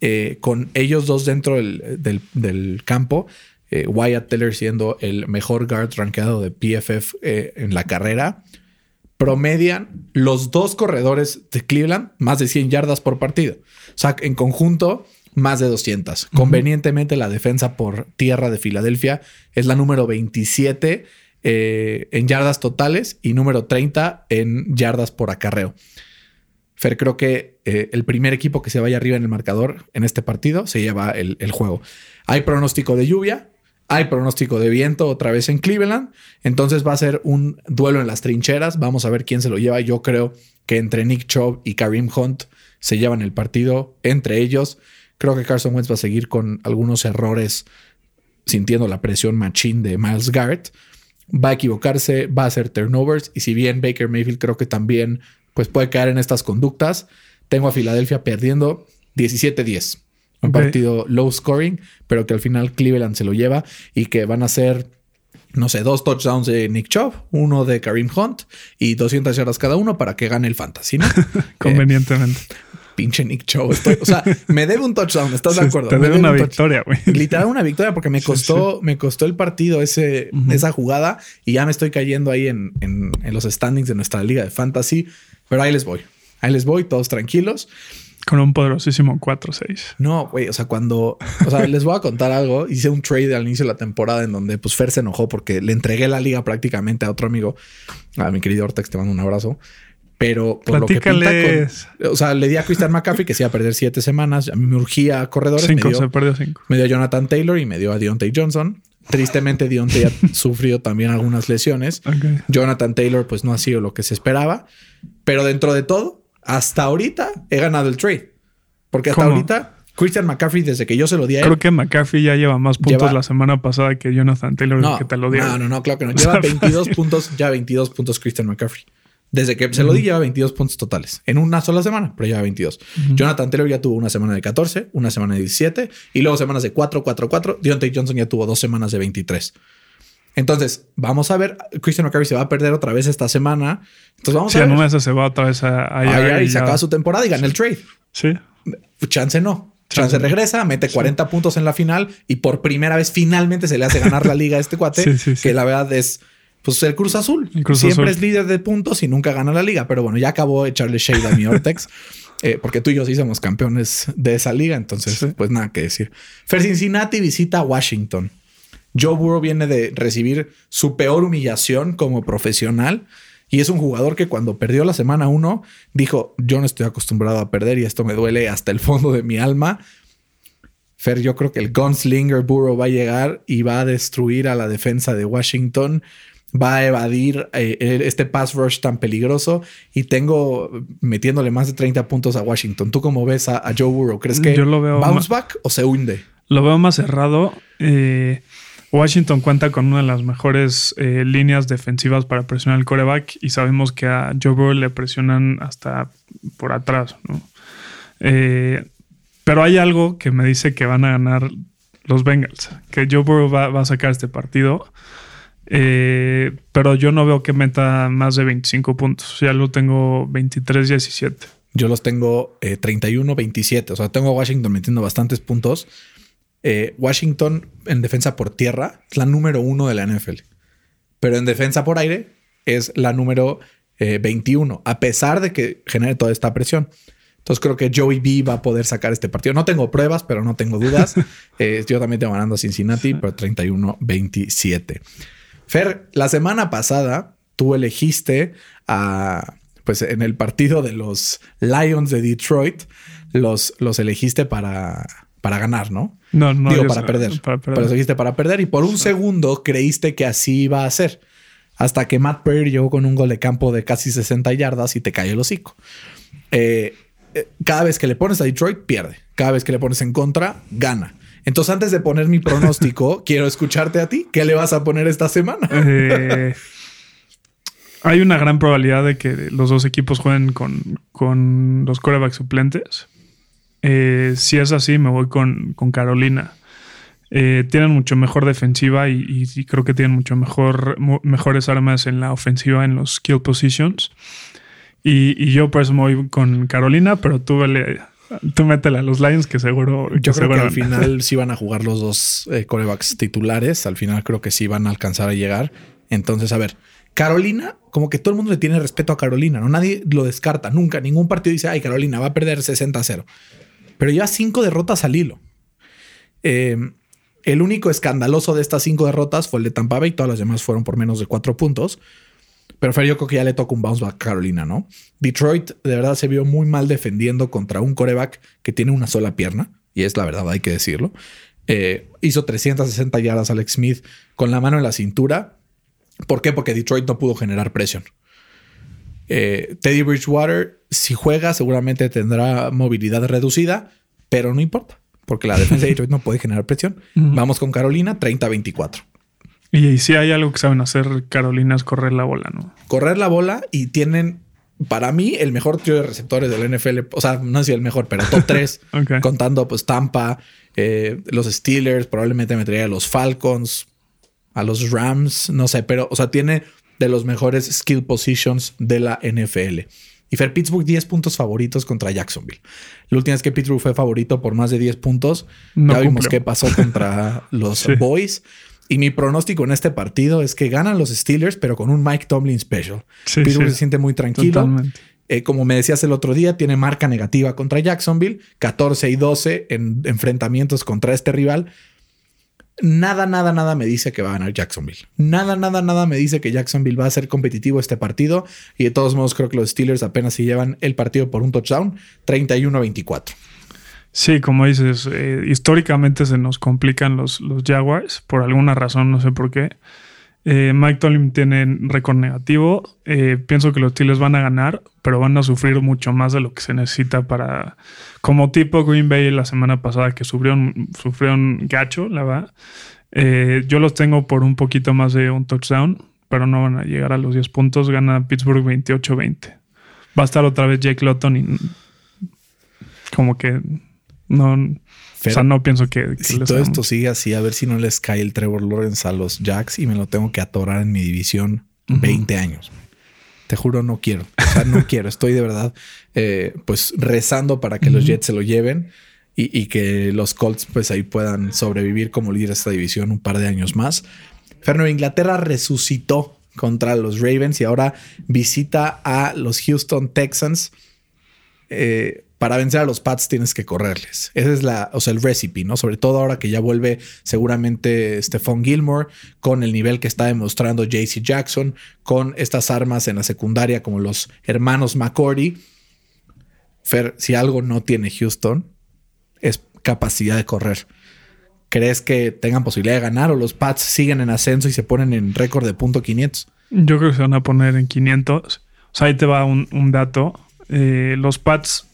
Eh, con ellos dos dentro del, del- del campo, eh, Wyatt Teller siendo el mejor guard rankeado de PFF eh, en la carrera, promedian los dos corredores de Cleveland más de 100 yardas por partido. O sea, en conjunto, más de 200. Convenientemente, la defensa por tierra de Filadelfia es la número 27 eh, en yardas totales y número 30 en yardas por acarreo. Fer, creo que eh, el primer equipo que se vaya arriba en el marcador en este partido se lleva el, juego. Hay pronóstico de lluvia, hay pronóstico de viento otra vez en Cleveland. Entonces va a ser un duelo en las trincheras. Vamos a ver quién se lo lleva. Yo creo que entre Nick Chubb y Kareem Hunt se llevan el partido entre ellos. Creo que Carson Wentz va a seguir con algunos errores sintiendo la presión machín de Miles Garrett. Va a equivocarse, va a hacer turnovers. Y si bien Baker Mayfield creo que también pues, puede caer en estas conductas, tengo a Filadelfia perdiendo 17-10. Un partido low scoring, pero que al final Cleveland se lo lleva y que van a ser, no sé, dos touchdowns de Nick Chubb, uno de Kareem Hunt y 200 yardas cada uno para que gane el fantasy, ¿no? Eh, Convenientemente. pinche Nick Chubb. estoy- o sea, me debe un touchdown, ¿estás de acuerdo? Te Me debe una un victoria, güey. Literal una victoria porque me costó, me costó el partido ese, esa jugada y ya me estoy cayendo ahí en, en- en los standings de nuestra liga de fantasy. Pero ahí les voy. Ahí les voy, todos tranquilos. Con un poderosísimo 4-6. No, güey, o sea, cuando, o sea, les voy a contar algo. Hice un trade al inicio de la temporada en donde pues Fer se enojó porque le entregué la liga prácticamente a otro amigo, a mi querido Ortex, te mando un abrazo. Pero por lo que pinta con, o sea, le di a Christian McCaffrey que se iba a perder siete semanas. A mí me urgía corredores. me 5, dio- se perdió 5. me dio a Jonathan Taylor y me dio a Deontay Johnson. Tristemente, Deontay ha sufrido también algunas lesiones. Jonathan Taylor, pues no ha sido lo que se esperaba. Pero dentro de todo, hasta ahorita he ganado el trade. Porque hasta ¿Cómo? ahorita, Christian McCaffrey, desde que yo se lo di a él. Creo que McCaffrey ya lleva más puntos Lleva- la semana pasada que Jonathan Taylor, no, que te lo dio. no, no, no, claro que no. Lleva 22 puntos, ya 22 puntos Christian McCaffrey. Desde que se lo di, lleva 22 puntos totales en una sola semana, pero lleva 22. Jonathan Taylor ya tuvo una semana de 14, una semana de 17 y luego semanas de 4, 4, 4. Deontay Johnson ya tuvo dos semanas de 23. Entonces, vamos a ver. Christian McCaffrey se va a perder otra vez esta semana. Entonces, vamos Si a en ver. una de esas se va otra vez a, allá Allá y y se acaba su temporada y gana el trade. Sí. Chance no. Chance Chance. regresa, mete 40 puntos en la final y por primera vez finalmente se le hace ganar la liga a este cuate. Sí, sí, sí. Que la verdad es pues el Cruz Azul. El Cruz Siempre Azul. es líder de puntos y nunca gana la liga. Pero bueno, ya acabó de echarle shade a mi Ortex. eh, porque tú y yo sí somos campeones de esa liga. Entonces, Sí. pues nada que decir. Fer Cincinnati visita a Washington. Joe Burrow viene de recibir su peor humillación como profesional. Y es un jugador que cuando perdió la semana uno dijo, yo no estoy acostumbrado a perder y esto me duele hasta el fondo de mi alma. Fer, yo creo que el gunslinger Burrow va a llegar y va a destruir a la defensa de Washington. Va a evadir eh, este pass rush tan peligroso y tengo metiéndole más de 30 puntos a Washington. ¿Tú cómo ves a, a Joe Burrow? ¿Crees que Yo lo veo bounce back o se hunde? Lo veo más cerrado. Eh, Washington cuenta con una de las mejores eh, líneas defensivas para presionar al coreback y sabemos que a Joe Burrow le presionan hasta por atrás. ¿no? Eh, pero hay algo que me dice que van a ganar los Bengals, que Joe Burrow va, a sacar este partido. Eh, pero yo no veo que meta más de 25 puntos. Ya lo tengo 23-17. Yo los tengo eh, 31-27. O sea, tengo a Washington metiendo bastantes puntos. Eh, Washington en defensa por tierra es la número uno de la NFL. Pero en defensa por aire es la número eh, 21, a pesar de que genere toda esta presión. Entonces creo que Joey B va a poder sacar este partido. No tengo pruebas, pero no tengo dudas. Eh, yo también tengo ganando a Cincinnati, pero 31-27. Fer, la semana pasada tú elegiste a, pues en el partido de los Lions de Detroit, los, los elegiste para, para ganar, ¿no? No, no. Digo, para sé- perder. Para Pero perder. elegiste para perder y por un segundo creíste que así iba a ser. Hasta que Matt Perry llegó con un gol de campo de casi 60 yardas y te cayó el hocico. Eh, eh, cada vez que le pones a Detroit, pierde. Cada vez que le pones en contra, gana. Entonces, antes de poner mi pronóstico, quiero escucharte a ti. ¿Qué le vas a poner esta semana? Eh, hay una gran probabilidad de que los dos equipos jueguen con, con los corebacks suplentes. Eh, si es así, me voy con, con Carolina. Eh, tienen mucho mejor defensiva y, y- y creo que tienen mucho mejor, mejores armas en la ofensiva, en los skill positions. Y, y yo por eso me voy con Carolina, pero tú, vele- tú métele a los Lions que seguro. Yo creo que al final sí van a jugar los dos eh, corebacks titulares. Al final creo que sí van a alcanzar a llegar. Entonces, a ver, Carolina, como que todo el mundo le tiene respeto a Carolina, ¿no? Nadie lo descarta, nunca. Ningún partido dice, ay, Carolina va a perder 60-0. Pero lleva cinco derrotas al hilo. Eh, el único escandaloso de estas cinco derrotas fue el de Tampa Bay, todas las demás fueron por menos de cuatro puntos. Pero Fer, yo creo que ya le toca un bounce back a Carolina, ¿no? Detroit de verdad se vio muy mal defendiendo contra un coreback que tiene una sola pierna, y es la verdad, hay que decirlo. Eh, hizo 360 yardas Alex Smith con la mano en la cintura. ¿Por qué? Porque Detroit no pudo generar presión. Eh, Teddy Bridgewater, si juega, seguramente tendrá movilidad reducida, pero no importa, porque la defensa de Detroit no puede generar presión. Vamos con Carolina, 30-24. Y si hay algo que saben hacer Carolina es correr la bola, ¿no? Correr la bola y tienen, para mí, el mejor trío de receptores del NFL. O sea, no sé si el mejor, pero top 3, Ok. contando pues Tampa, eh, los Steelers, probablemente metería a los Falcons, a los Rams, no sé, pero, o sea, tiene de los mejores skill positions de la NFL. Y Fer Pittsburgh 10 puntos favoritos contra Jacksonville. La última vez que Pittsburgh fue favorito por más de 10 puntos, No ya vimos cumplió. qué pasó contra los Sí. Boys. Y mi pronóstico en este partido es que ganan los Steelers, pero con un Mike Tomlin special. Sí, Pittsburgh sí. se siente muy tranquilo. Eh, como me decías el otro día, tiene marca negativa contra Jacksonville, 14 y 12 en enfrentamientos contra este rival. Nada, nada, nada me dice que va a ganar Jacksonville. Nada, nada, nada me dice que Jacksonville va a ser competitivo este partido. Y de todos modos, creo que los Steelers apenas se llevan el partido por un touchdown, 31-24. Sí, como dices, eh, históricamente se nos complican los, los Jaguars por alguna razón, no sé por qué. Eh, Mike Tomlin tiene récord negativo. Eh, pienso que los Steelers van a ganar, pero van a sufrir mucho más de lo que se necesita para. Como tipo Green Bay la semana pasada que sufrieron, sufrieron gacho, la verdad. Eh, yo los tengo por un poquito más de un touchdown, pero no van a llegar a los 10 puntos. Gana Pittsburgh 28-20. Va a estar otra vez Jake Lotton y como que no, Fer, o sea, no pienso que, que si les todo esto sigue así, a ver si no les cae el Trevor Lawrence a los Jacks y me lo tengo que atorar en mi división 20 años. Te juro, no quiero. O sea, no quiero. Estoy de verdad, eh, pues rezando para que los Jets se lo lleven y, y que los Colts, pues ahí puedan sobrevivir como líder de esta división un par de años más. Fernando, Inglaterra resucitó contra los Ravens y ahora visita a los Houston Texans. Eh, para vencer a los Pats tienes que correrles. Ese es la, o sea, el recipe, ¿no? Sobre todo ahora que ya vuelve seguramente Stephon Gilmore con el nivel que está demostrando JC Jackson, con estas armas en la secundaria como los hermanos McCordy. Fer, si algo no tiene Houston, es capacidad de correr. ¿Crees que tengan posibilidad de ganar o los Pats siguen en ascenso y se ponen en récord de punto 500? Yo creo que se van a poner en 500. O sea, ahí te va un, un dato. Eh, los Pats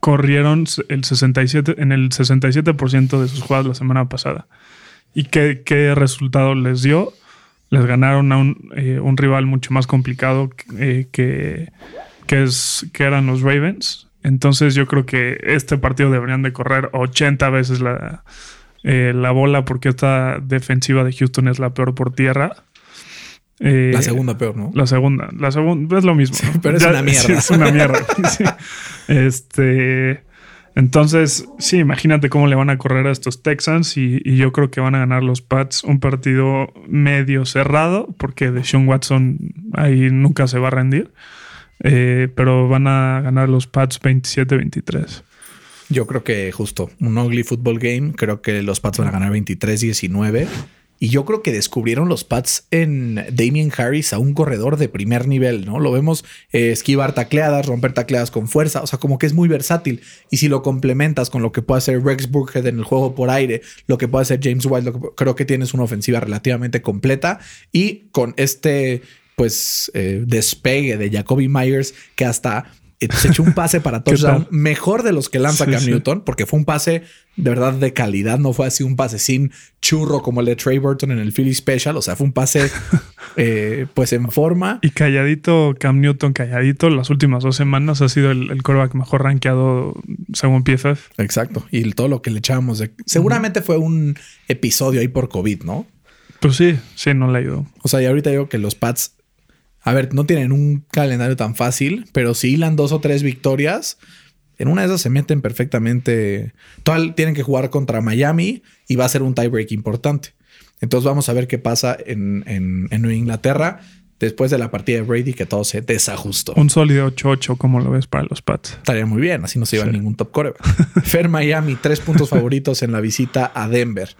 corrieron el 67, en el 67% de sus jugadas la semana pasada. ¿Y qué, qué resultado les dio? Les ganaron a un, eh, rival mucho más complicado eh, que, que, es, que eran los Ravens. Entonces yo creo que este partido deberían de correr 80 veces la, eh, la bola porque esta defensiva de Houston es la peor por tierra. Eh, La segunda peor, ¿no? la segunda, la segunda es lo mismo. pero es una mierda. sí, es una mierda. sí. Este, entonces, sí, imagínate cómo le van a correr a estos Texans y, y yo creo que van a ganar los Pats un partido medio cerrado porque Deshaun Watson ahí nunca se va a rendir. Eh, pero van a ganar los Pats 27-23. Yo creo que justo un ugly football game. Creo que los Pats van a ganar 23-19. Y yo creo que descubrieron los Pats en Damien Harris a un corredor de primer nivel, ¿no? Lo vemos eh, esquivar tacleadas, romper tacleadas con fuerza, o sea, como que es muy versátil. Y si lo complementas con lo que puede hacer Rex Burkhead en el juego por aire, lo que puede hacer James White, creo que tienes una ofensiva relativamente completa. Y con este, pues, eh, despegue de Jacoby Myers, que hasta eh, se echó un pase para ¿Qué touchdown mejor de los que lanza Sí, Cam sí. Newton, porque fue un pase de verdad de calidad, no fue así un pase sin churro como el de Trey Burton en el Philly Special, o sea, fue un pase eh, pues en forma. Y calladito, Cam Newton, calladito, las últimas dos semanas ha sido el, el quarterback mejor rankeado según PFF. Exacto. Y todo lo que le echábamos de... Seguramente fue un episodio ahí por COVID, ¿no? Pues sí, sí, no le ayudó. O sea, y ahorita digo que los Pats, a ver, no tienen un calendario tan fácil, pero si hilan dos o tres victorias, en una de esas se meten perfectamente. Total, tienen que jugar contra Miami y va a ser un tiebreak importante. Entonces vamos a ver qué pasa en, en, en Nueva Inglaterra después de la partida de Brady, que todo se desajustó. Un sólido 8-8, como lo ves para los Pats. Estaría muy bien, así no se iba Sí. ningún top coreback. Fer Miami, tres puntos favoritos en la visita a Denver.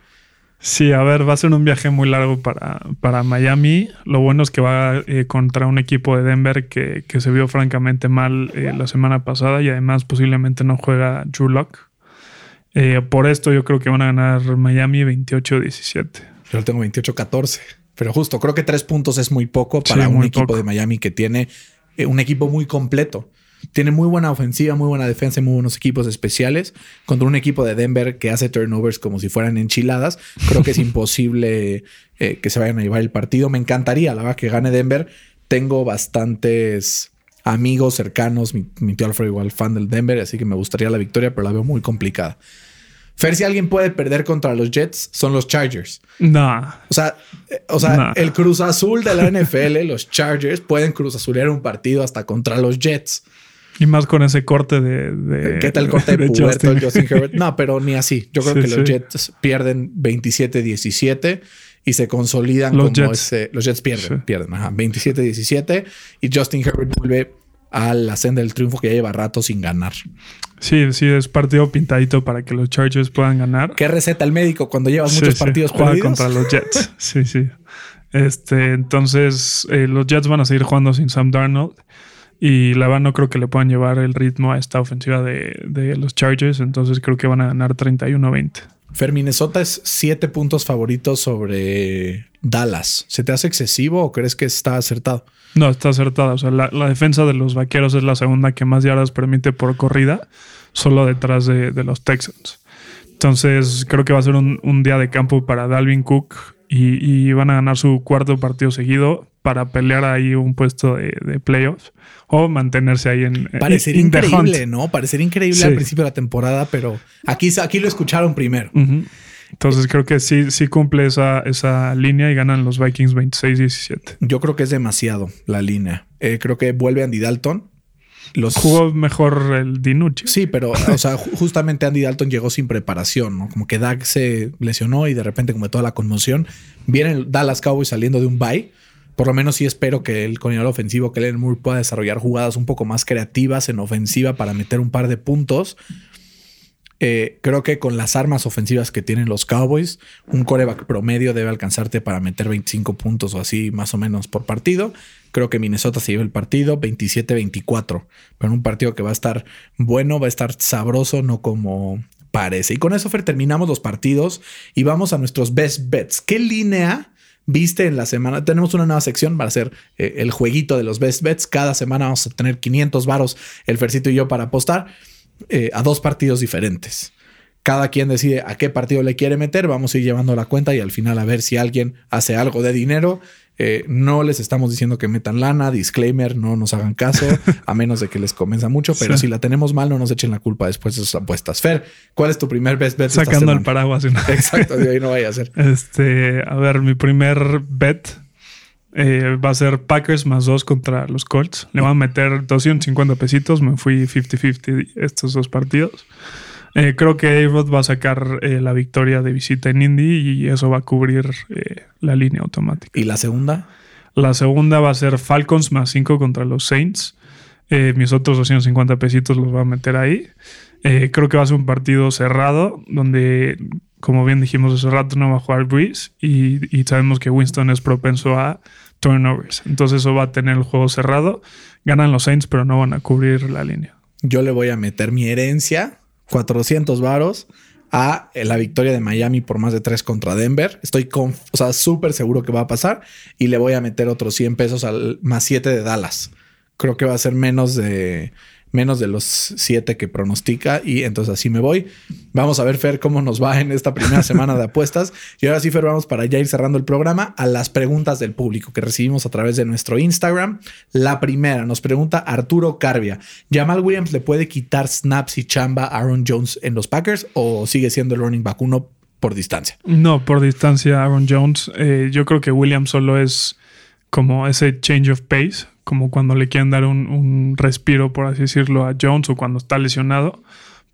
Sí, a ver, va a ser un viaje muy largo para, para Miami. Lo bueno es que va eh, contra un equipo de Denver que, que se vio francamente mal eh, la semana pasada y además posiblemente no juega Drew Lock. Eh, por esto yo creo que van a ganar Miami 28-17. Yo tengo 28-14. Pero justo, creo que tres puntos es muy poco para Sí, un muy equipo poco. de Miami que tiene un equipo muy completo. Tiene muy buena ofensiva, muy buena defensa y muy buenos equipos especiales. Contra un equipo de Denver que hace turnovers como si fueran enchiladas, creo que es imposible eh, que se vayan a llevar el partido. Me encantaría, la verdad, que gane Denver. Tengo bastantes amigos cercanos. Mi, mi tío Alfredo igual fan del Denver, así que me gustaría la victoria, pero la veo muy complicada. Fer, si alguien puede perder contra los Jets, son los Chargers. No, O sea, eh, o sea, Nah. el Cruz Azul de la NFL, los Chargers, pueden Cruz Azulear un partido hasta contra los Jets. Y más con ese corte de. de- ¿Qué tal el corte de, de puberto Justin. Justin Herbert? No, pero ni así. Yo creo Sí, que los sí. Jets pierden 27-17 y se consolidan Los como Jets. ese. Los Jets pierden, Sí. pierden, ajá, 27-17 y Justin Herbert vuelve a la senda del triunfo que ya lleva rato sin ganar. Sí, sí, es partido pintadito para que los Chargers puedan ganar. ¿Qué receta el médico cuando llevas Sí, muchos sí, partidos juega perdidos? contra los Jets. Sí, sí. Este, entonces, eh, los Jets van a seguir jugando sin Sam Darnold. Y la verdad no creo que le puedan llevar el ritmo a esta ofensiva de, de los Chargers. Entonces creo que van a ganar 31-20. Fer, Minnesota es siete puntos favoritos sobre Dallas. ¿Se te hace excesivo o crees que está acertado? No, está acertada. O sea, la, la defensa de los vaqueros es la segunda que más yardas permite por corrida, solo detrás de, de los Texans. Entonces, creo que va a ser un, un día de campo para Dalvin Cook y, y van a ganar su cuarto partido seguido para pelear ahí un puesto de, de playoffs o mantenerse ahí en Parecería in the hunt. increíble, ¿no? Parecería increíble Sí. al principio de la temporada, pero aquí, aquí lo escucharon primero. Entonces, creo que sí, sí cumple esa, esa línea y ganan los Vikings 26-17. Yo creo que es demasiado la línea. Eh, creo que vuelve Andy Dalton. Los Jugó mejor el Dinucci. Sí, pero o sea, ju- justamente Andy Dalton llegó sin preparación, ¿no? Como que Dak se lesionó y de repente como toda la conmoción. Viene el Dallas Cowboys saliendo de un bye. Por lo menos sí espero que el coordinador ofensivo, Kellen Moore, pueda desarrollar jugadas un poco más creativas en ofensiva para meter un par de puntos. Eh, creo que con las armas ofensivas que tienen los Cowboys, un coreback promedio debe alcanzarte para meter 25 puntos o así más o menos por partido. Creo que Minnesota se lleva el partido 27-24, pero un partido que va a estar bueno, va a estar sabroso, no como parece. Y con eso, Fer, terminamos los partidos y vamos a nuestros best bets. ¿Qué línea viste en la semana? Tenemos una nueva sección para hacer eh, el jueguito de los best bets. Cada semana vamos a tener 500 varos, el Fercito y yo, para apostar eh, a dos partidos diferentes. Cada quien decide a qué partido le quiere meter. Vamos a ir llevando la cuenta y al final a ver si alguien hace algo de dinero. Eh, no les estamos diciendo que metan lana, disclaimer, no nos hagan caso, a menos de que les convenza mucho. Pero Sí. si la tenemos mal, no nos echen la culpa después de sus apuestas. Fer, ¿cuál es tu primer best bet? Sacando el paraguas. ¿no? Exacto, de ahí no vaya a ser. Este, a ver, mi primer bet eh, va a ser Packers más dos contra los Colts. Le van a meter 250 pesitos. Me fui 50-50 estos dos partidos. Eh, creo que A-Rod va a sacar eh, la victoria de visita en Indy y eso va a cubrir la línea automática. ¿Y la segunda? La segunda va a ser Falcons más 5 contra los Saints. Mis otros 250 pesitos los voy a meter ahí. Creo que va a ser un partido cerrado, donde, como bien dijimos hace rato, no va a jugar Breeze y, y sabemos que Winston es propenso a turnovers. Entonces eso va a tener el juego cerrado. Ganan los Saints, pero no van a cubrir la línea. Yo le voy a meter mi herencia, 400 varos, a la victoria de Miami por más de 3 contra Denver. Estoy súper seguro que va a pasar. Y le voy a meter otros 100 pesos al más 7 de Dallas. Creo que va a ser menos de, menos de los 7 que pronostica. Y entonces así me voy. Vamos a ver, Fer, cómo nos va en esta primera semana de apuestas. Y ahora sí, Fer, vamos para ya ir cerrando el programa a las preguntas del público que recibimos a través de nuestro Instagram. La primera nos pregunta Arturo Carvia. ¿Jamal Williams le puede quitar snaps y chamba a Aaron Jones en los Packers o sigue siendo el running back uno por distancia? No, por distancia, Aaron Jones. Eh, yo creo que Williams solo es como ese change of pace, como cuando le quieren dar un, un respiro, por así decirlo, a Jones o cuando está lesionado.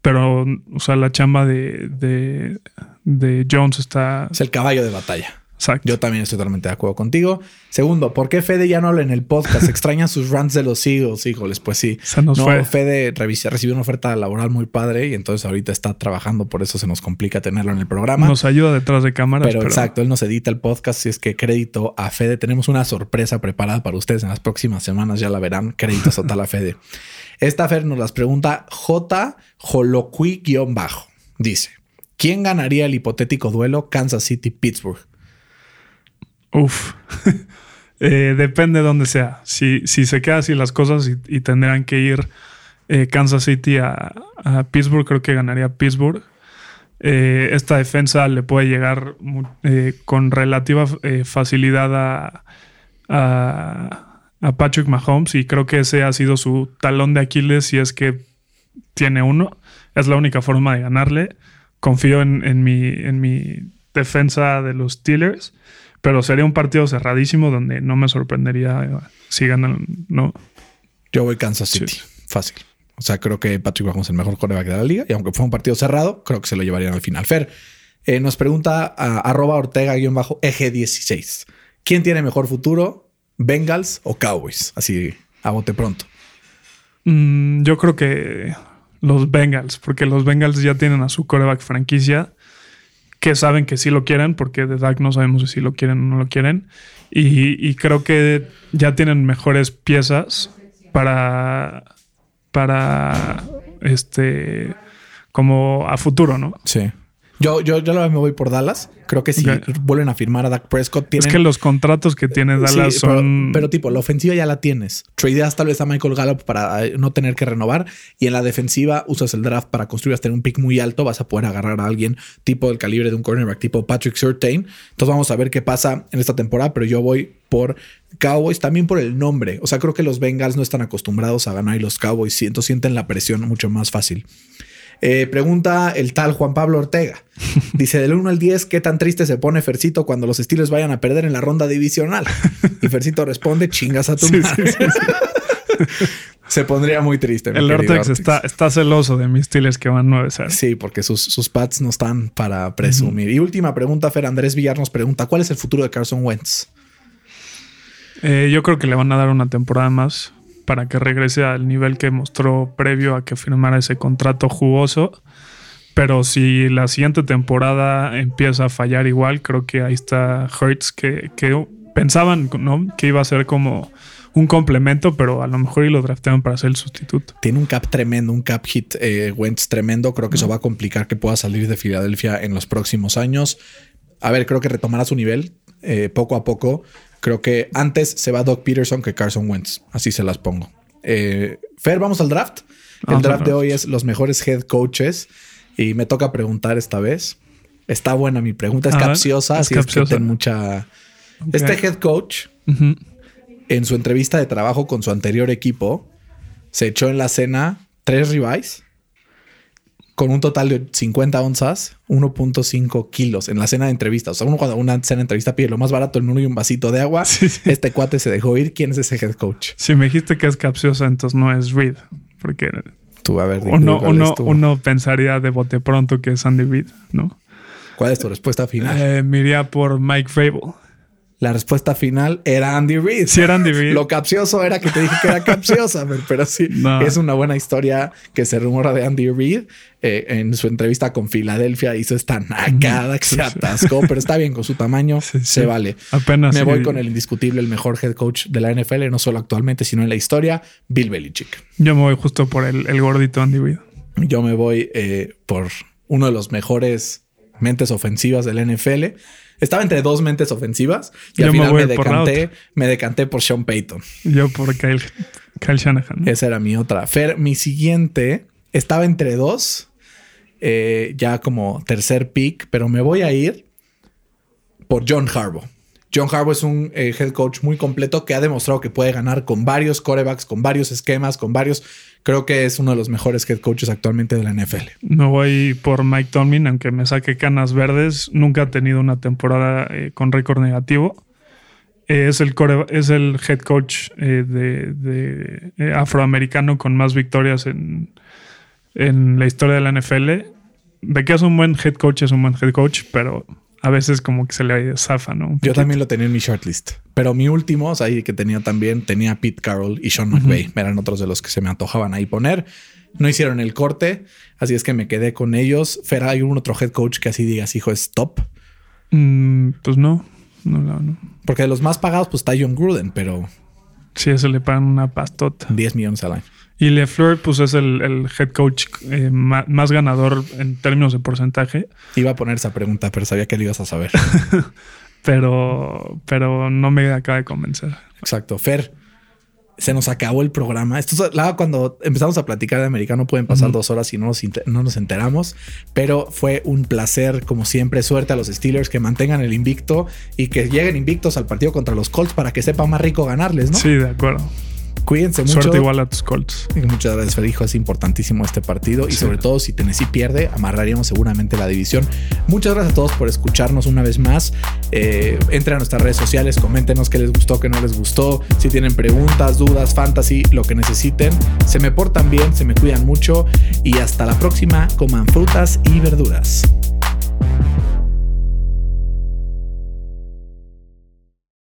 Pero, o sea, la chamba de, de, de Jones está. Es el caballo de batalla. Exacto. Yo también estoy totalmente de acuerdo contigo. Segundo, ¿por qué Fede ya no habla en el podcast? Extraña sus runs de los Eagles, híjoles, pues sí. Se nos no, fue. Fede recibió una oferta laboral muy padre y entonces ahorita está trabajando, por eso se nos complica tenerlo en el programa. Nos ayuda detrás de cámaras. pero, Pero, exacto, él nos edita el podcast, si es que crédito a Fede. Tenemos una sorpresa preparada para ustedes en las próximas semanas, ya la verán. Créditos total a Fede. Esta Fer nos las pregunta J. Joloqui-bajo. Dice: ¿Quién ganaría el hipotético duelo Kansas City-Pittsburgh? Uf. Eh, depende de dónde sea. Si, si se queda así las cosas y, tendrán que ir eh, Kansas City a, Pittsburgh, creo que ganaría Pittsburgh. Eh, esta defensa le puede llegar con relativa facilidad a, a, a Patrick Mahomes y creo que ese ha sido su talón de Aquiles si es que tiene uno. Es la única forma de ganarle. Confío en, en mi, en mi defensa de los Steelers, pero sería un partido cerradísimo donde no me sorprendería eh, si ganan, ¿no? Yo voy Kansas Sí. City. Fácil. O sea, creo que Patrick Mahomes es el mejor quarterback de la liga y aunque fue un partido cerrado, creo que se lo llevarían al final. Fer, eh, nos pregunta a arroba Ortega-eje 16. ¿Quién tiene mejor futuro? ¿Bengals o Cowboys? Así a bote pronto. Mm, yo creo que los Bengals, porque los Bengals ya tienen a su coreback franquicia, que saben que sí lo quieren, porque de Dak no sabemos si lo quieren o no lo quieren. Y, y creo que ya tienen mejores piezas para, para este, como a futuro, ¿no? Sí. Yo, yo, yo la vez me voy por Dallas. Creo que si vuelven a firmar a Dak Prescott, tienen... Es que los contratos que tiene Dallas Sí, son. Pero, tipo, la ofensiva ya la tienes. Tradeas tal vez a Michael Gallup para eh, no tener que renovar. Y en la defensiva usas el draft para construir hasta un pick muy alto. Vas a poder agarrar a alguien tipo del calibre de un cornerback tipo Patrick Surtain. Entonces vamos a ver qué pasa en esta temporada. Pero yo voy por Cowboys también por el nombre. O sea, creo que los Bengals no están acostumbrados a ganar y los Cowboys sienten la presión mucho más fácil. Eh, pregunta el tal Juan Pablo Ortega. Dice del 1 al 10, ¿qué tan triste se pone Fercito cuando los Steelers vayan a perder en la ronda divisional? Y Fercito responde, chingas a tu Sí, madre. sí, sí, sí. Se pondría muy triste. El Ortex. está, está celoso de mis Steelers que van 9-0. Sí, porque sus, sus pads no están para presumir. Y última pregunta, Fer Andrés Villar nos pregunta, ¿cuál es el futuro de Carson Wentz? Eh, yo creo que le van a dar una temporada más para que regrese al nivel que mostró previo a que firmara ese contrato jugoso. Pero si la siguiente temporada empieza a fallar igual, creo que ahí está Hurts, que, que pensaban ¿no? que iba a ser como un complemento, pero a lo mejor y lo draftearon para ser el sustituto. Tiene un cap tremendo, un cap hit eh, Wentz tremendo. Creo que eso va a complicar que pueda salir de Filadelfia en los próximos años. A ver, creo que retomará su nivel eh, poco a poco. Creo que antes se va Doc Peterson que Carson Wentz. Así se las pongo. Eh, Fer, vamos al draft. El Vamos draft de hoy es los mejores head coaches. Y me toca preguntar esta vez. Está buena mi pregunta, es capciosa, así es que ten mucha. Este head coach en su entrevista de trabajo con su anterior equipo, se echó en la cena tres ribeyes con un total de 50 onzas, 1.5 kilos en la cena de entrevista. O sea, uno cuando una cena de entrevista pide lo más barato el menú y un vasito de agua. Sí. Este cuate se dejó ir. ¿Quién es ese head coach? Si me dijiste que es capciosa, entonces no es Reed. Porque Tú, a ver, uno, uno, uno pensaría de bote pronto que es Andy Reid, ¿no? ¿Cuál es tu respuesta final? Eh, me iría por Mike Vrabel. La respuesta final era Andy Reid. Si era Andy Reid. Lo capcioso era que te dije que era capciosa, pero- sí, No. es una buena historia que se rumora de Andy Reid. Eh, en su entrevista con Filadelfia hizo esta nacada que Sí, se sí. atascó, pero está bien con su tamaño, Sí, sí. se vale. Apenas. Me sí. voy con el indiscutible, el mejor head coach de la NFL, no solo actualmente, sino en la historia, Bill Belichick. Yo me voy justo por el, el gordito Andy Reid. Yo me voy eh, por uno de los mejores mentes ofensivas del NFL. Estaba entre dos mentes ofensivas y Yo al final me decanté, me decanté por Sean Payton. Yo por Kyle, Kyle Shanahan. Esa era mi otra. Fer, mi siguiente estaba entre dos, eh, ya como tercer pick, pero me voy a ir por John Harbaugh. John Harbaugh es un eh, head coach muy completo que ha demostrado que puede ganar con varios corebacks, con varios esquemas, con varios. Creo que es uno de los mejores head coaches actualmente de la NFL. Me voy por Mike Tomlin, aunque me saque canas verdes. Nunca ha tenido una temporada eh, con récord negativo. Eh, es, el head coach de, afroamericano con más victorias en, en la historia de la NFL. De que es un buen head coach, es un buen head coach, pero a veces como que se le zafa, ¿no? Un Yo también lo tenía en mi shortlist. Pero mi último, o sea, ahí que tenía también, tenía Pete Carroll y Sean McVay. Eran otros de los que se me antojaban ahí poner. No hicieron el corte, así es que me quedé con ellos. Fer, ¿hay algún otro head coach que así digas, hijo, es top? Mm, pues no, no, no, no. Porque de los más pagados, pues está John Gruden, pero Sí, eso le pagan una pastota. 10 millones al año. Y LeFleur, pues es el, el head coach eh, más ganador en términos de porcentaje, Iba a poner esa pregunta, pero sabía que lo ibas a saber. pero, pero no me acaba de convencer. Exacto. Fer, se nos acabó el programa. Esto es la- cuando empezamos a platicar de americano pueden pasar dos horas y no nos, no nos enteramos, pero fue un placer, como siempre. Suerte a los Steelers que mantengan el invicto y que lleguen invictos al partido contra los Colts para que sepa más rico ganarles, ¿no? Sí, de acuerdo. Cuídense mucho. Suerte igual a tus Colts. Y Muchas gracias, Fer. Hijo, es importantísimo este partido y sobre todo si Tennessee pierde, amarraríamos seguramente la división. Muchas gracias a todos por escucharnos una vez más. Eh, entren a nuestras redes sociales, coméntenos qué les gustó, qué no les gustó. Si tienen preguntas, dudas, fantasy, lo que necesiten. Se me portan bien, se me cuidan mucho y hasta la próxima. Coman frutas y verduras.